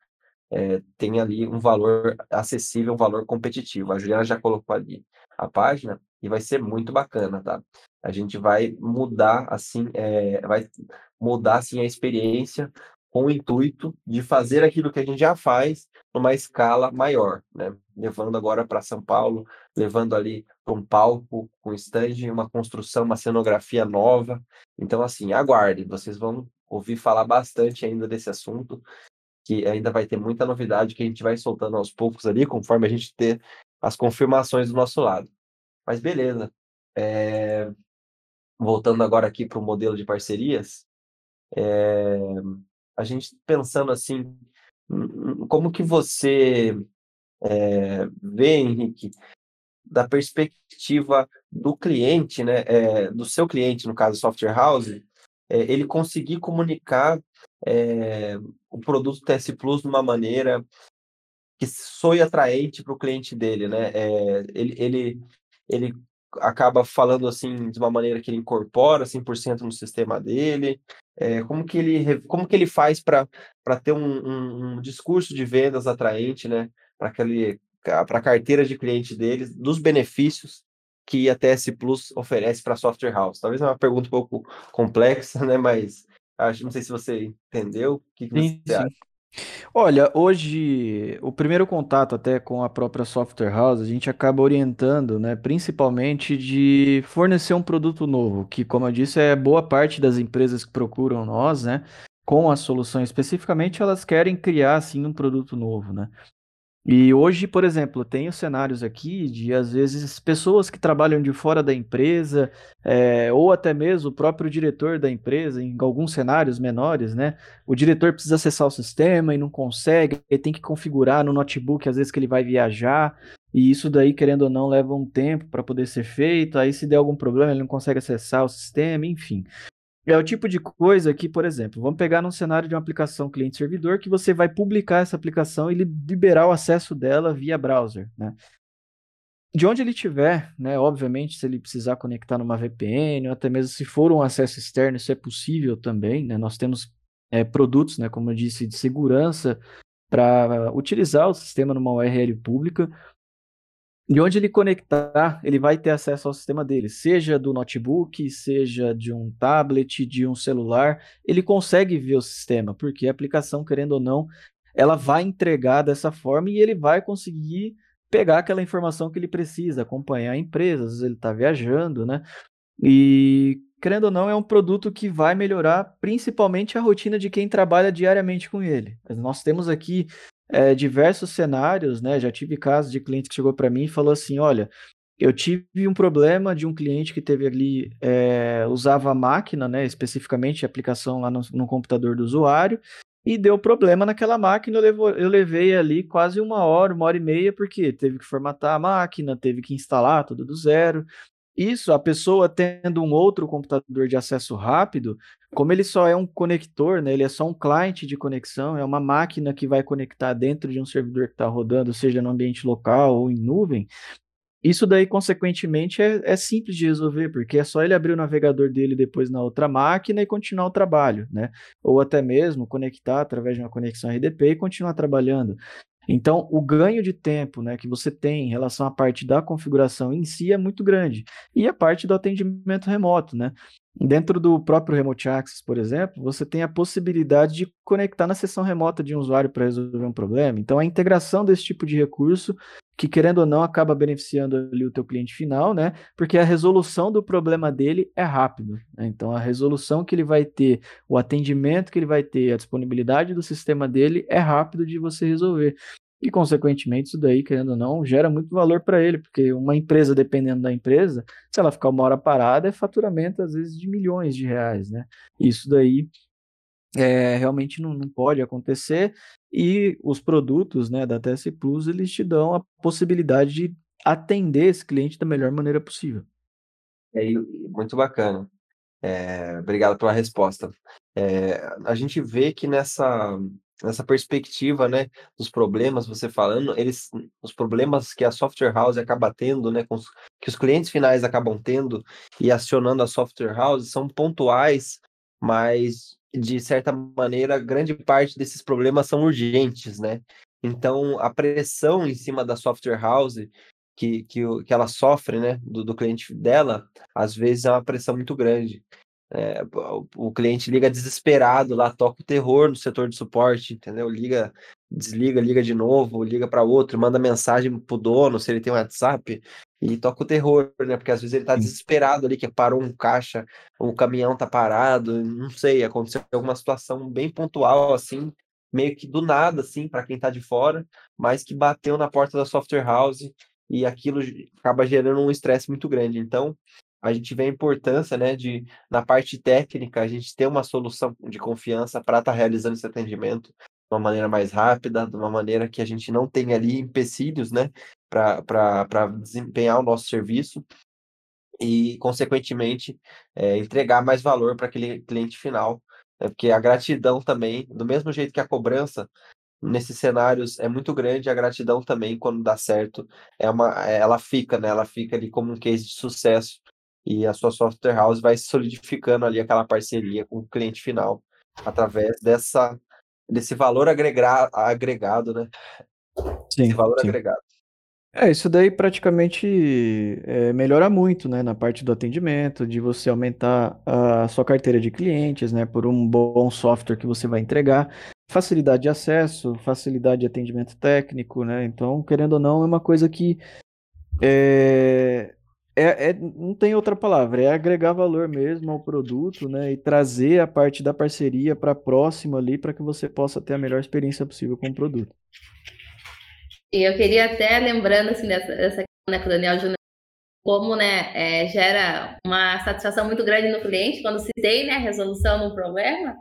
é, tenha ali um valor acessível, um valor competitivo. A Juliana já colocou ali a página e vai ser muito bacana, tá? A gente vai mudar assim, é, vai mudar assim a experiência com o intuito de fazer aquilo que a gente já faz numa escala maior, né? Levando agora para São Paulo, levando ali um palco com stand, uma construção, uma cenografia nova. Então, assim, aguardem, vocês vão ouvir falar bastante ainda desse assunto, que ainda vai ter muita novidade que a gente vai soltando aos poucos ali, conforme a gente ter as confirmações do nosso lado. Mas beleza. É... Voltando agora aqui para o modelo de parcerias, é, a gente pensando assim, como que você é, vê, Henrique, da perspectiva do cliente, né, é, do seu cliente, no caso software house, ele conseguir comunicar o produto TS Plus de uma maneira que soe atraente para o cliente dele, né? ele, ele, ele acaba falando assim de uma maneira que ele incorpora 100% no sistema dele, é, como que ele como que ele faz para ter um, um, um, discurso de vendas atraente, né, para a carteira de cliente deles, dos benefícios que a TS Plus oferece para a software house. Talvez é uma pergunta um pouco complexa, né, mas acho não sei se você entendeu. O que, que sim, você sim. acha? Olha, hoje o primeiro contato até com a própria software house, a gente acaba orientando, né, principalmente de fornecer um produto novo, que como eu disse, é boa parte das empresas que procuram nós, né, com a solução especificamente, elas querem criar assim um produto novo, né? E hoje, por exemplo, tenho cenários aqui de, às vezes, pessoas que trabalham de fora da empresa, é, ou até mesmo o próprio diretor da empresa, em alguns cenários menores, né? O diretor precisa acessar o sistema e não consegue, ele tem que configurar no notebook, às vezes, que ele vai viajar, e isso daí, querendo ou não, leva um tempo para poder ser feito. Aí, se der algum problema, ele não consegue acessar o sistema, enfim. É o tipo de coisa que, por exemplo, vamos pegar num cenário de uma aplicação cliente-servidor que você vai publicar essa aplicação e liberar o acesso dela via browser, né? De onde ele estiver, né? Obviamente, se ele precisar conectar numa VPN, ou até mesmo se for um acesso externo, isso é possível também, né? Nós temos é, produtos, né, como eu disse, de segurança para utilizar o sistema numa URL pública de onde ele conectar, ele vai ter acesso ao sistema dele, seja do notebook, seja de um tablet, de um celular, ele consegue ver o sistema, porque a aplicação, querendo ou não, ela vai entregar dessa forma e ele vai conseguir pegar aquela informação que ele precisa, acompanhar a empresa, às vezes ele está viajando, né? E, querendo ou não, é um produto que vai melhorar principalmente a rotina de quem trabalha diariamente com ele. Nós temos aqui é, diversos cenários, né? Já tive casos de cliente que chegou para mim e falou assim: olha, eu tive um problema de um cliente que teve ali, é, usava a máquina, né, especificamente a aplicação lá no, no, computador do usuário, e deu problema naquela máquina. Eu, eu levei ali quase uma hora, uma hora e meia, porque teve que formatar a máquina, teve que instalar tudo do zero. Isso, a pessoa tendo um outro computador de acesso rápido, como ele só é um conector, né, ele é só um cliente de conexão, é uma máquina que vai conectar dentro de um servidor que está rodando, seja no ambiente local ou em nuvem, isso daí, consequentemente, é, é, simples de resolver, porque é só ele abrir o navegador dele depois na outra máquina e continuar o trabalho, né? Ou até mesmo conectar através de uma conexão RDP e continuar trabalhando. Então, o ganho de tempo né, que você tem em relação à parte da configuração em si é muito grande. E a parte do atendimento remoto, né? Dentro do próprio Remote Access, por exemplo, você tem a possibilidade de conectar na sessão remota de um usuário para resolver um problema. Então, a integração desse tipo de recurso, que querendo ou não acaba beneficiando ali o teu cliente final, né? Porque a resolução do problema dele é rápido. Né? Então, a resolução que ele vai ter, o atendimento que ele vai ter, a disponibilidade do sistema dele é rápido de você resolver. E, consequentemente, isso daí, querendo ou não, gera muito valor para ele, porque uma empresa, dependendo da empresa, se ela ficar uma hora parada, é faturamento, às vezes, de milhões de reais, né? Isso daí é, realmente não, não pode acontecer, e os produtos né, da TS Plus, eles te dão a possibilidade de atender esse cliente da melhor maneira possível. É muito bacana. É, obrigado pela resposta. É, a gente vê que nessa nessa perspectiva, né, dos problemas, você falando, eles, os problemas que a software house acaba tendo, né, os, que os clientes finais acabam tendo e acionando a software house são pontuais, mas de certa maneira grande parte desses problemas são urgentes, né? Então a pressão em cima da software house que, que, que ela sofre, né, do, do cliente dela, às vezes é uma pressão muito grande. É, o, cliente liga desesperado lá, toca o terror no setor de suporte, entendeu? Liga, desliga, liga de novo, liga para outro, manda mensagem pro dono, se ele tem um WhatsApp, e toca o terror, né? Porque às vezes ele tá desesperado ali, que parou um caixa, o um caminhão tá parado, não sei, aconteceu alguma situação bem pontual, assim, meio que do nada, assim, para quem tá de fora, mas que bateu na porta da software house e aquilo acaba gerando um estresse muito grande. Então, a gente vê a importância, né, de na parte técnica a gente ter uma solução de confiança para estar tá realizando esse atendimento de uma maneira mais rápida, de uma maneira que a gente não tenha ali empecilhos, né, para desempenhar o nosso serviço e, consequentemente, é, entregar mais valor para aquele cliente final. Né, porque a gratidão também, do mesmo jeito que a cobrança, nesses cenários é muito grande, a gratidão também, quando dá certo, é uma, ela fica, né? Ela fica ali como um case de sucesso e a sua software house vai solidificando ali aquela parceria com o cliente final através dessa desse valor agregar, agregado, né? Sim, Esse valor sim. agregado. É, isso daí praticamente é, melhora muito, né, na parte do atendimento, de você aumentar a sua carteira de clientes, né, por um bom software que você vai entregar, facilidade de acesso, facilidade de atendimento técnico, né, então, querendo ou não, é uma coisa que é, é, é, não tem outra palavra, é agregar valor mesmo ao produto, né? E trazer a parte da parceria para próximo ali para que você possa ter a melhor experiência possível com o produto. E eu queria até, lembrando assim, dessa, dessa né, que o Daniel Júnior como né, é, gera uma satisfação muito grande no cliente quando se tem né, a resolução do problema,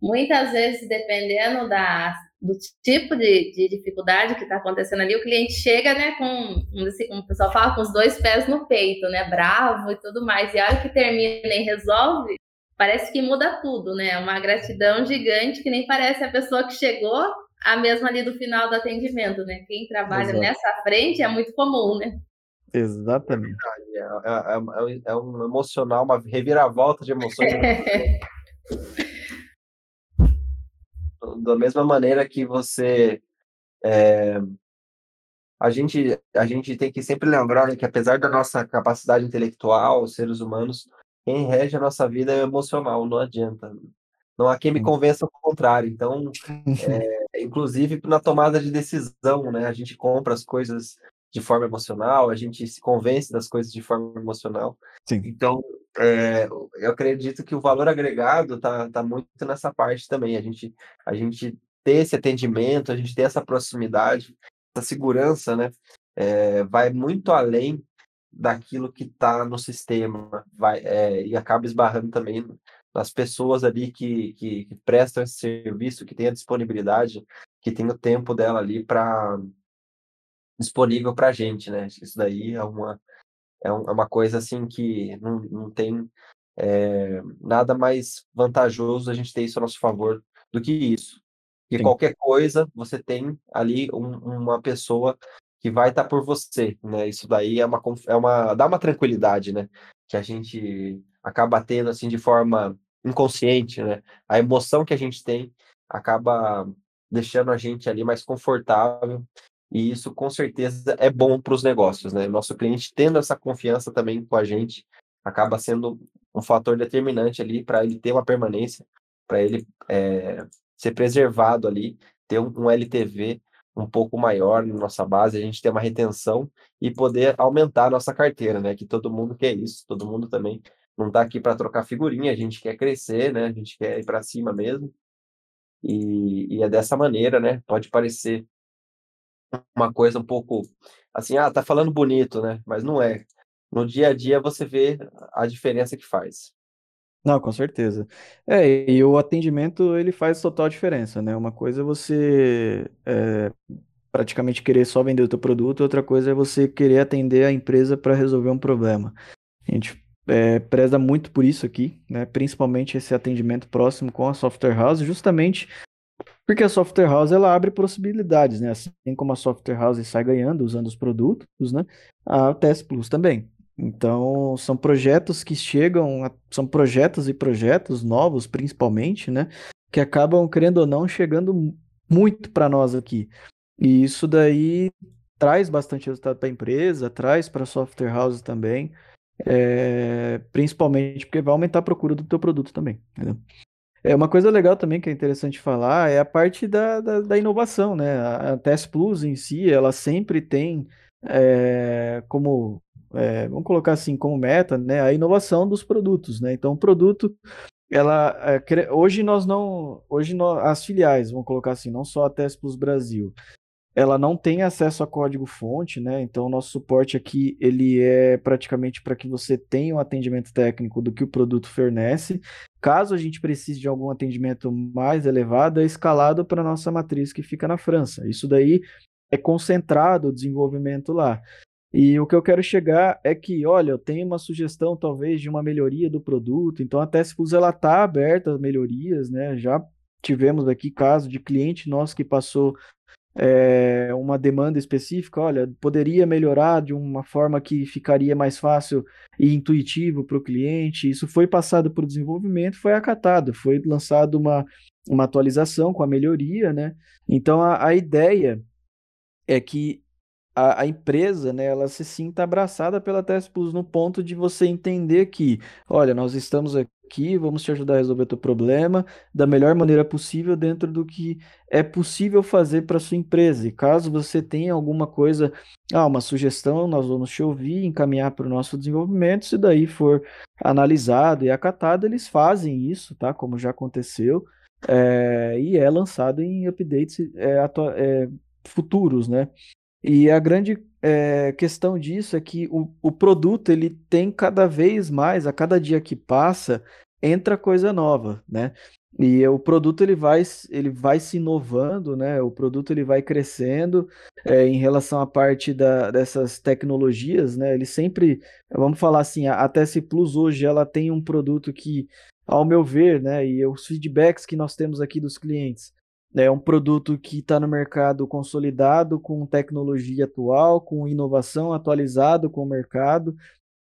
muitas vezes, dependendo da do tipo de, de dificuldade que está acontecendo ali, o cliente chega, né, com, assim, como o pessoal fala, com os dois pés no peito, né, bravo e tudo mais. E a hora que termina e resolve, parece que muda tudo, né? Uma gratidão gigante que nem parece a pessoa que chegou a mesma ali do final do atendimento, né? Quem trabalha Exato. nessa frente é muito comum, né? Exatamente. É, é, é, é um emocional, uma reviravolta de emoções. da mesma maneira que você é, a gente a gente tem que sempre lembrar né, que apesar da nossa capacidade intelectual, seres humanos, quem rege a nossa vida é emocional, não adianta. Não há quem me convença ao contrário. Então, é, inclusive na tomada de decisão, né? A gente compra as coisas de forma emocional, a gente se convence das coisas de forma emocional. Sim. Então, é, eu acredito que o valor agregado tá, tá muito nessa parte também. A gente, a gente ter esse atendimento, a gente ter essa proximidade, essa segurança, né? É, vai muito além daquilo que está no sistema, vai é, e acaba esbarrando também nas pessoas ali que, que, que prestam esse serviço, que têm a disponibilidade, que tem o tempo dela ali para disponível para a gente, né? Isso daí é uma, é, é uma coisa assim que não, não tem é, nada mais vantajoso a gente ter isso a nosso favor do que isso. E qualquer coisa, você tem ali um, uma pessoa que vai estar tá por você, né? Isso daí é uma, é uma dá uma tranquilidade, né? Que a gente acaba tendo assim de forma inconsciente, né? A emoção que a gente tem acaba deixando a gente ali mais confortável e isso com certeza é bom para os negócios, né? Nosso cliente tendo essa confiança também com a gente acaba sendo um fator determinante ali para ele ter uma permanência, para ele é, ser preservado ali, ter um, LTV um pouco maior na nossa base, a gente ter uma retenção e poder aumentar a nossa carteira, né? Que todo mundo quer isso, todo mundo também não está aqui para trocar figurinha, a gente quer crescer, né? A gente quer ir para cima mesmo. E, e, é dessa maneira, né? Pode parecer uma coisa um pouco assim, ah, tá falando bonito, né? Mas não é. No dia a dia você vê a diferença que faz. Não, com certeza. É, e o atendimento ele faz total diferença, né? Uma coisa é você é, praticamente querer só vender o teu produto, outra coisa é você querer atender a empresa para resolver um problema. A gente é, preza muito por isso aqui, né? Principalmente esse atendimento próximo com a software house, justamente porque a software house ela abre possibilidades, né? Assim como a software house sai ganhando usando os produtos, né? A TS Plus também. Então, são projetos que chegam, a, são projetos e projetos novos, principalmente, né? Que acabam, querendo ou não, chegando muito para nós aqui. E isso daí traz bastante resultado para a empresa, traz para a software house também, é, principalmente porque vai aumentar a procura do teu produto também. Entendeu? É uma coisa legal também que é interessante falar é a parte da, da, da inovação, né? A, a TES Plus em si, ela sempre tem é, como é, vamos colocar assim como meta, né, a inovação dos produtos, né? Então, o produto, ela é, hoje nós não, hoje nós, as filiais, vamos colocar assim, não só a Tespus Brasil, ela não tem acesso a código fonte, né? Então, o nosso suporte aqui ele é praticamente para que você tenha um atendimento técnico do que o produto fornece. Caso a gente precise de algum atendimento mais elevado, é escalado para nossa matriz que fica na França. Isso daí é concentrado o desenvolvimento lá. E o que eu quero chegar é que, olha, eu tenho uma sugestão talvez de uma melhoria do produto, então a Testplus ela está aberta a melhorias, né? Já tivemos aqui caso de cliente nosso que passou é, uma demanda específica, olha, poderia melhorar de uma forma que ficaria mais fácil e intuitivo para o cliente. Isso foi passado para o desenvolvimento, foi acatado, foi lançado uma, uma atualização com a melhoria, né? Então a, a ideia é que a, a, empresa, né, ela se sinta abraçada pela TS Plus no ponto de você entender que, olha, nós estamos aqui, vamos te ajudar a resolver o teu problema da melhor maneira possível dentro do que é possível fazer para sua empresa. E caso você tenha alguma coisa, ah, uma sugestão, nós vamos te ouvir, encaminhar para o nosso desenvolvimento, se daí for analisado e acatado, eles fazem isso, tá? Como já aconteceu. É, e é lançado em updates é, é, futuros, né? E a grande é, questão disso é que o, o produto ele tem cada vez mais, a cada dia que passa, entra coisa nova, né? E o produto ele vai, ele vai se inovando, né? O produto ele vai crescendo é, em relação à parte da, dessas tecnologias, né? Ele sempre, vamos falar assim, a, a TS Plus hoje ela tem um produto que, ao meu ver, né? E os feedbacks que nós temos aqui dos clientes, é um produto que está no mercado consolidado, com tecnologia atual, com inovação atualizado com o mercado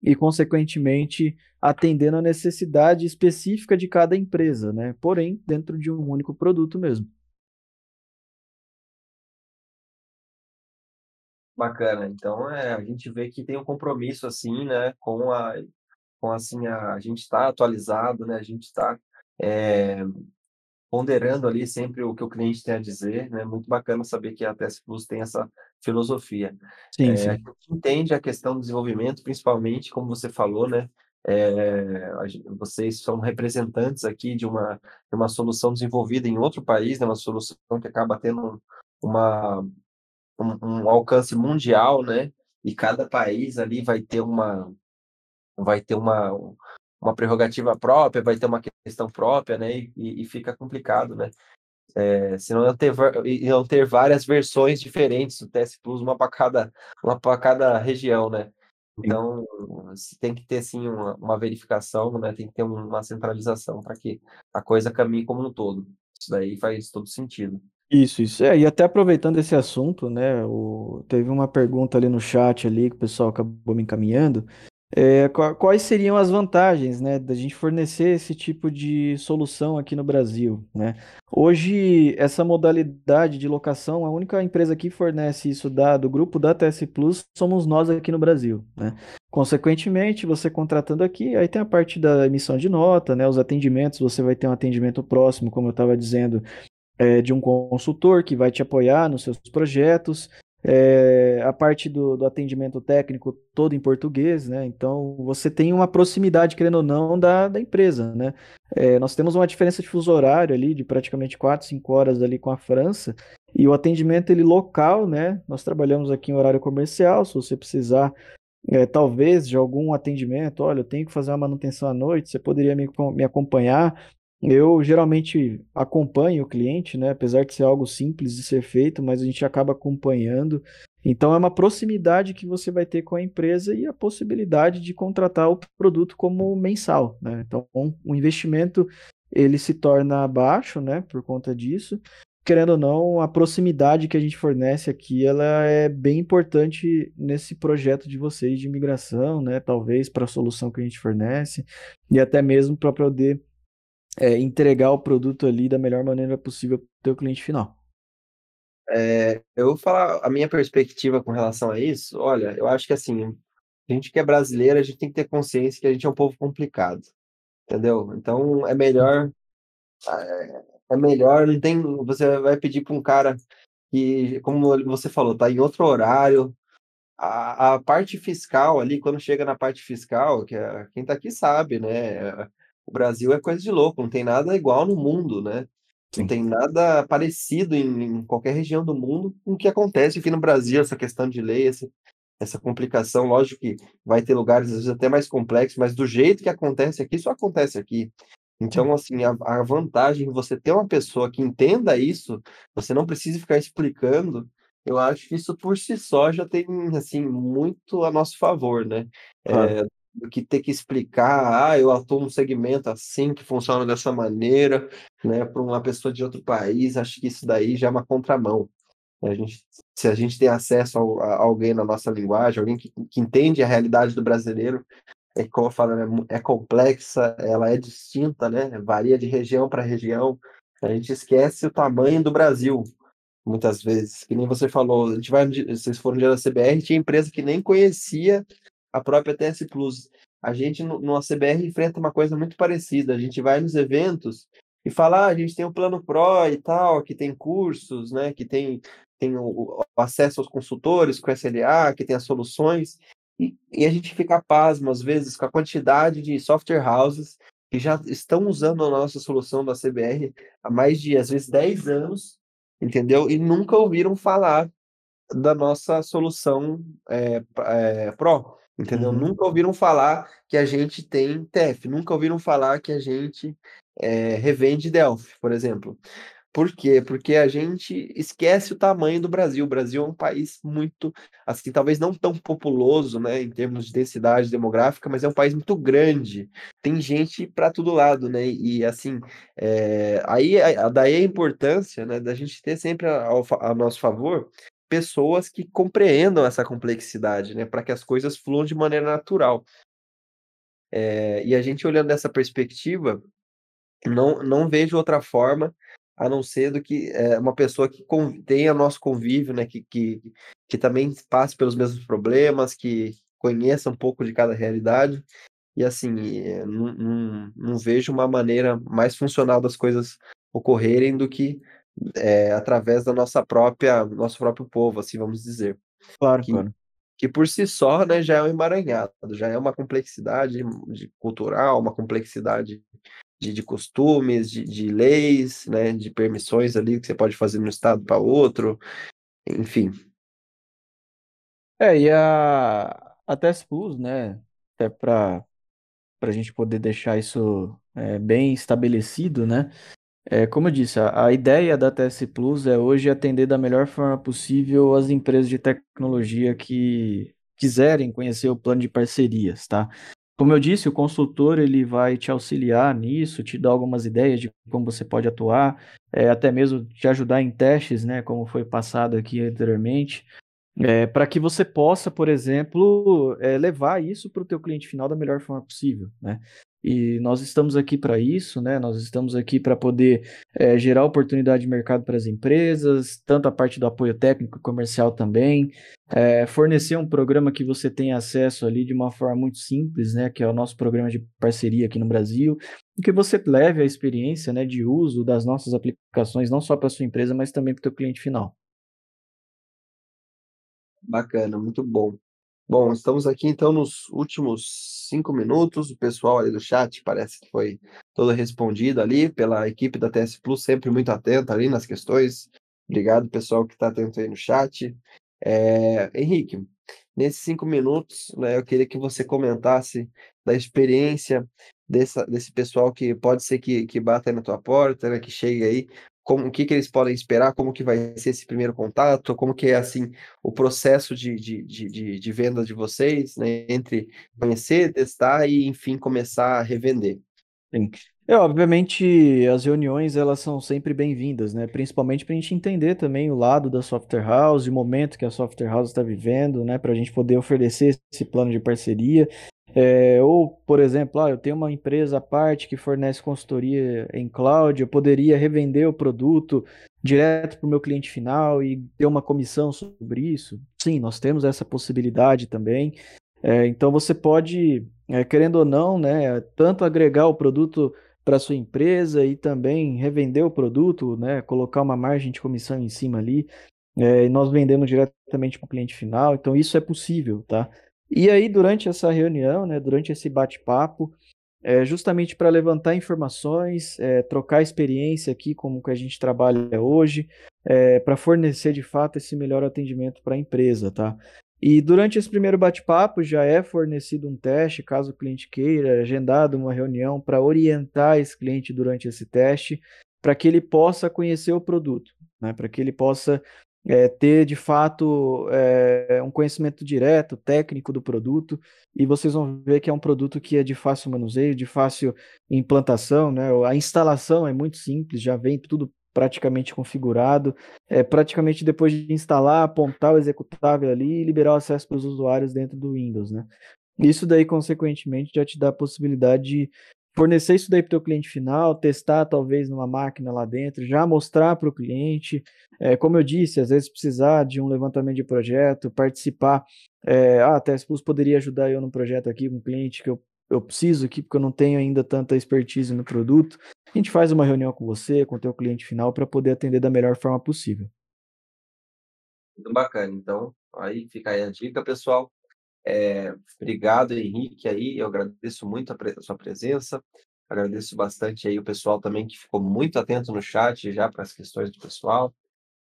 e, consequentemente, atendendo a necessidade específica de cada empresa, né? porém, dentro de um único produto mesmo. Bacana. Então, é, a gente vê que tem um compromisso assim, né, com a, com assim a, a gente está atualizado, né, a gente está é, ponderando ali sempre o que o cliente tem a dizer, né? Muito bacana saber que a TS Plus tem essa filosofia. Sim, é, sim. A gente entende a questão do desenvolvimento, principalmente, como você falou, né? É, vocês são representantes aqui de uma, de uma solução desenvolvida em outro país, né? Uma solução que acaba tendo uma, um, um alcance mundial, né? E cada país ali vai ter uma vai ter uma, uma prerrogativa própria, vai ter uma questão própria, né? E, e fica complicado, né? É, senão iam ter, iam ter várias versões diferentes do TS Plus, uma para cada, uma para cada região, né? Então, tem que ter, sim, uma, uma verificação, né? Tem que ter uma centralização para que a coisa caminhe como um todo. Isso daí faz todo sentido. Isso, isso. É, e até aproveitando esse assunto, né? O, teve uma pergunta ali no chat ali que o pessoal acabou me encaminhando. É, quais seriam as vantagens, né, da gente fornecer esse tipo de solução aqui no Brasil, né? Hoje, essa modalidade de locação, a única empresa que fornece isso da, do grupo da TS Plus somos nós aqui no Brasil, né? Consequentemente, você contratando aqui, aí tem a parte da emissão de nota, né? Os atendimentos, você vai ter um atendimento próximo, como eu estava dizendo, é, de um consultor que vai te apoiar nos seus projetos, é, a parte do, do, atendimento técnico todo em português, né? Então você tem uma proximidade, querendo ou não, da, da empresa, né? É, nós temos uma diferença de fuso horário ali de praticamente 4, 5 horas ali com a França e o atendimento ele local, né? Nós trabalhamos aqui em horário comercial, se você precisar é, talvez de algum atendimento, olha, eu tenho que fazer uma manutenção à noite, você poderia me, me acompanhar, eu geralmente acompanho o cliente, né? Apesar de ser algo simples de ser feito, mas a gente acaba acompanhando. Então é uma proximidade que você vai ter com a empresa e a possibilidade de contratar o produto como mensal, né? Então o investimento ele se torna baixo, né? Por conta disso. Querendo ou não, a proximidade que a gente fornece aqui, ela é bem importante nesse projeto de vocês de migração, né? Talvez para a solução que a gente fornece e até mesmo para poder é, entregar o produto ali da melhor maneira possível para o teu cliente final. É, eu vou falar a minha perspectiva com relação a isso. Olha, eu acho que assim, a gente que é brasileiro, a gente tem que ter consciência que a gente é um povo complicado, entendeu? Então é melhor, é, é melhor, não tem, você vai pedir para um cara que, como você falou, tá em outro horário. A, a parte fiscal ali, quando chega na parte fiscal, que é, quem tá aqui sabe, né? O Brasil é coisa de louco, não tem nada igual no mundo, né? Não tem nada parecido em, em, qualquer região do mundo com o que acontece aqui no Brasil, essa questão de lei, essa, essa complicação. Lógico que vai ter lugares, às vezes, até mais complexos, mas do jeito que acontece aqui, só acontece aqui. Então, assim, a, a vantagem de você ter uma pessoa que entenda isso, você não precisa ficar explicando, eu acho que isso por si só já tem, assim, muito a nosso favor, né? Claro. É, do que ter que explicar, ah, eu atuo num segmento assim, que funciona dessa maneira, né, para uma pessoa de outro país, acho que isso daí já é uma contramão. A gente, se a gente tem acesso a, a alguém na nossa linguagem, alguém que, que entende a realidade do brasileiro, é como eu falo, né, é complexa, ela é distinta, né, varia de região para região, a gente esquece o tamanho do Brasil, muitas vezes, que nem você falou, a gente vai, vocês foram no dia da CBR, tinha empresa que nem conhecia a própria TS Plus. A gente no, no ACBR enfrenta uma coisa muito parecida. A gente vai nos eventos e fala, ah, a gente tem o plano Pro e tal, que tem cursos, né, que tem, tem o acesso aos consultores com SLA, que tem as soluções, e, e, a gente fica pasmo, às vezes, com a quantidade de software houses que já estão usando a nossa solução da CBR há mais de, às vezes, 10 anos, entendeu? E nunca ouviram falar da nossa solução é, é, Pro entendeu? Uhum. Nunca ouviram falar que a gente tem TEF, nunca ouviram falar que a gente é, revende Delphi, por exemplo. Por quê? Porque a gente esquece o tamanho do Brasil. O Brasil é um país muito, assim, talvez não tão populoso, né, em termos de densidade demográfica, mas é um país muito grande. Tem gente para todo lado, né? E assim, é, aí daí a importância, né, da gente ter sempre a, a nosso favor pessoas que compreendam essa complexidade, né, para que as coisas fluam de maneira natural. É, e a gente olhando dessa perspectiva, não, não vejo outra forma a não ser do que é, uma pessoa que tenha nosso convívio, né, que, que, que também passe pelos mesmos problemas, que conheça um pouco de cada realidade. E assim, não, não, não vejo uma maneira mais funcional das coisas ocorrerem do que é, através da nossa própria, nosso próprio povo, assim vamos dizer. Claro, que, claro. Que por si só, né, já é um emaranhado, já é uma complexidade de cultural, uma complexidade de, de costumes, de, de, leis, né, de permissões ali que você pode fazer de um estado para outro, enfim. É, e a, a TES Plus, né, até para a gente poder deixar isso é, bem estabelecido, né, é, como eu disse, a, a, ideia da TS Plus é hoje atender da melhor forma possível as empresas de tecnologia que quiserem conhecer o plano de parcerias, tá? Como eu disse, o consultor ele vai te auxiliar nisso, te dar algumas ideias de como você pode atuar, é, até mesmo te ajudar em testes, né, como foi passado aqui anteriormente, é, para que você possa, por exemplo, é, levar isso para o teu cliente final da melhor forma possível, né? E nós estamos aqui para isso, né? Nós estamos aqui para poder é, gerar oportunidade de mercado para as empresas, tanto a parte do apoio técnico e comercial também, é, fornecer um programa que você tenha acesso ali de uma forma muito simples, né? Que é o nosso programa de parceria aqui no Brasil, e que você leve a experiência, né, de uso das nossas aplicações não só para sua empresa, mas também para o teu cliente final. Bacana, muito bom. Bom, estamos aqui então nos últimos cinco minutos. O pessoal ali do chat parece que foi todo respondido ali pela equipe da TS Plus, sempre muito atenta ali nas questões. Obrigado, pessoal que está atento aí no chat. É, Henrique, nesses cinco minutos, né, eu queria que você comentasse da experiência dessa, desse pessoal que pode ser que, que bata aí na tua porta, né, que chegue aí como o que, que eles podem esperar, como que vai ser esse primeiro contato, como que é assim o processo de, de, de, de venda de vocês, né, entre conhecer, testar e enfim começar a revender. Sim. É, obviamente as reuniões elas são sempre bem-vindas, né? Principalmente para a gente entender também o lado da software house, o momento que a software house está vivendo, né? Para a gente poder oferecer esse plano de parceria é, ou, por exemplo, ah, eu tenho uma empresa à parte que fornece consultoria em cloud, eu poderia revender o produto direto para o meu cliente final e ter uma comissão sobre isso? Sim, nós temos essa possibilidade também. É, então você pode, é, querendo ou não, né, tanto agregar o produto para sua empresa e também revender o produto, né, colocar uma margem de comissão em cima ali. É, nós vendemos diretamente para o cliente final, então isso é possível, tá? E aí, durante essa reunião, né, durante esse bate-papo, é, justamente para levantar informações, é, trocar experiência aqui, como que a gente trabalha hoje, é, para fornecer de fato esse melhor atendimento para a empresa, tá? E durante esse primeiro bate-papo já é fornecido um teste, caso o cliente queira, agendado uma reunião para orientar esse cliente durante esse teste, para que ele possa conhecer o produto, né? para que ele possa é, ter de fato é, um conhecimento direto, técnico do produto, e vocês vão ver que é um produto que é de fácil manuseio, de fácil implantação, né? A instalação é muito simples, já vem tudo praticamente configurado, é praticamente depois de instalar, apontar o executável ali e liberar o acesso para os usuários dentro do Windows, né? Isso daí, consequentemente, já te dá a possibilidade de fornecer isso daí para o teu cliente final, testar talvez numa máquina lá dentro, já mostrar para o cliente. É, como eu disse, às vezes precisar de um levantamento de projeto, participar. É, ah, a Test Plus poderia ajudar eu num projeto aqui com um cliente que eu, eu preciso aqui, porque eu não tenho ainda tanta expertise no produto. A gente faz uma reunião com você, com o teu cliente final, para poder atender da melhor forma possível. Muito bacana. Então, aí fica aí a dica, pessoal. É, obrigado, Henrique, aí, eu agradeço muito a, a, sua presença, agradeço bastante aí o pessoal também que ficou muito atento no chat já para as questões do pessoal,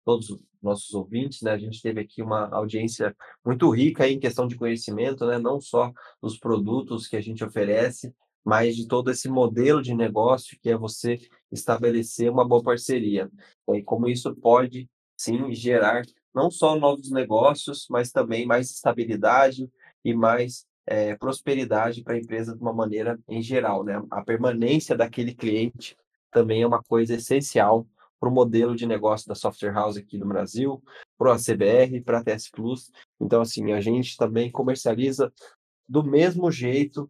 todos os nossos ouvintes, né? A gente teve aqui uma audiência muito rica em questão de conhecimento, né? Não só dos produtos que a gente oferece, mas de todo esse modelo de negócio que é você estabelecer uma boa parceria. E como isso pode, sim, gerar não só novos negócios, mas também mais estabilidade, e mais é, prosperidade para a empresa de uma maneira em geral. Né? A permanência daquele cliente também é uma coisa essencial para o modelo de negócio da Software House aqui no Brasil, para o ACBR, para a TS Plus. Então, assim, a gente também comercializa do mesmo jeito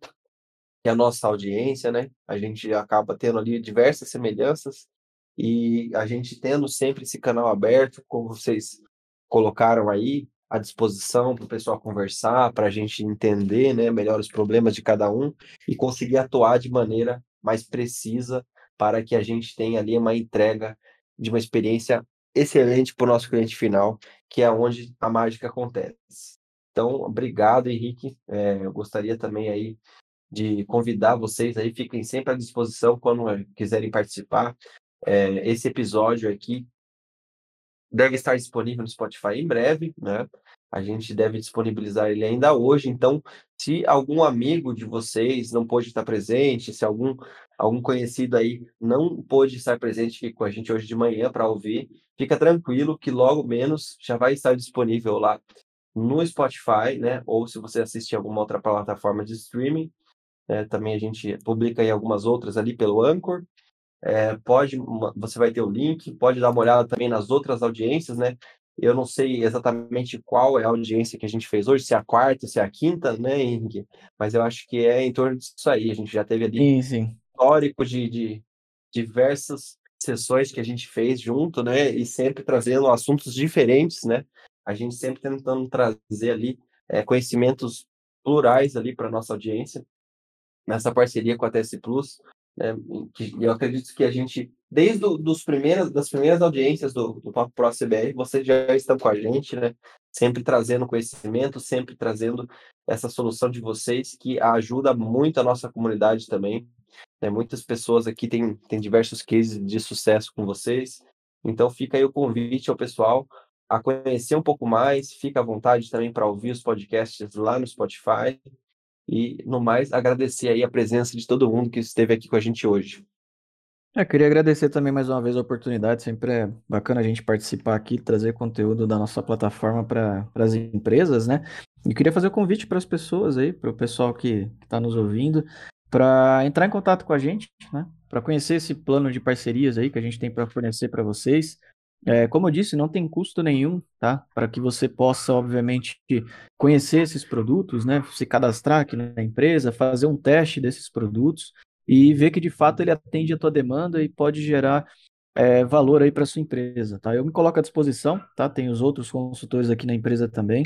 que a nossa audiência, né? A gente acaba tendo ali diversas semelhanças e a gente tendo sempre esse canal aberto, como vocês colocaram aí, à disposição para o pessoal conversar, para a gente entender né, melhor os problemas de cada um e conseguir atuar de maneira mais precisa para que a gente tenha ali uma entrega de uma experiência excelente para o nosso cliente final, que é onde a mágica acontece. Então, obrigado, Henrique. É, eu gostaria também aí de convidar vocês aí, fiquem sempre à disposição quando quiserem participar. É, esse episódio aqui deve estar disponível no Spotify em breve, né? A gente deve disponibilizar ele ainda hoje. Então, se algum amigo de vocês não pôde estar presente, se algum, algum conhecido aí não pôde estar presente com a gente hoje de manhã para ouvir, fica tranquilo que logo menos já vai estar disponível lá no Spotify, né? Ou se você assistir alguma outra plataforma de streaming, né? também a gente publica em algumas outras ali pelo Anchor. É, pode, você vai ter o link, pode dar uma olhada também nas outras audiências, né? Eu não sei exatamente qual é a audiência que a gente fez hoje, se é a quarta, se é a quinta, né, Henrique? Mas eu acho que é em torno disso aí. A gente já teve ali sim, sim. histórico de, de diversas sessões que a gente fez junto, né? E sempre trazendo assuntos diferentes, né? A gente sempre tentando trazer ali é, conhecimentos plurais ali para nossa audiência nessa parceria com a TS Plus. Né, que eu acredito que a gente, desde os dos primeiras, das primeiras audiências do, do Papo Pro CBR, vocês já estão com a gente, né? Sempre trazendo conhecimento, sempre trazendo essa solução de vocês que ajuda muito a nossa comunidade também. Né? Muitas pessoas aqui têm, têm diversos cases de sucesso com vocês. Então fica aí o convite ao pessoal a conhecer um pouco mais, fica à vontade também para ouvir os podcasts lá no Spotify e, no mais, agradecer aí a presença de todo mundo que esteve aqui com a gente hoje. Eu queria agradecer também mais uma vez a oportunidade, sempre é bacana a gente participar aqui, trazer conteúdo da nossa plataforma para as empresas, né? E queria fazer o um convite para as pessoas aí, para o pessoal que está nos ouvindo, para entrar em contato com a gente, né? Para conhecer esse plano de parcerias aí que a gente tem para fornecer para vocês. É, como eu disse, não tem custo nenhum, tá? Para que você possa, obviamente, conhecer esses produtos, né? Se cadastrar aqui na empresa, fazer um teste desses produtos e ver que de fato ele atende a tua demanda e pode gerar é, valor aí para sua empresa, tá? Eu me coloco à disposição, tá? Tem os outros consultores aqui na empresa também,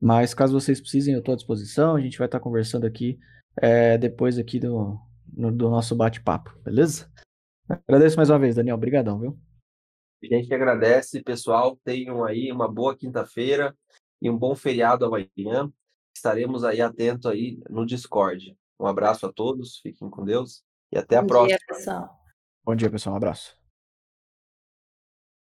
mas caso vocês precisem, eu estou à disposição. A gente vai estar conversando aqui é, depois aqui do, no, do nosso bate-papo, beleza? Agradeço mais uma vez, Daniel. Obrigadão, viu? A gente agradece, pessoal. Tenham aí uma boa quinta-feira e um bom feriado amanhã. Estaremos aí atentos aí no Discord. Um abraço a todos, fiquem com Deus e até bom a próxima. Dia, pessoal. Bom dia, pessoal. Um abraço.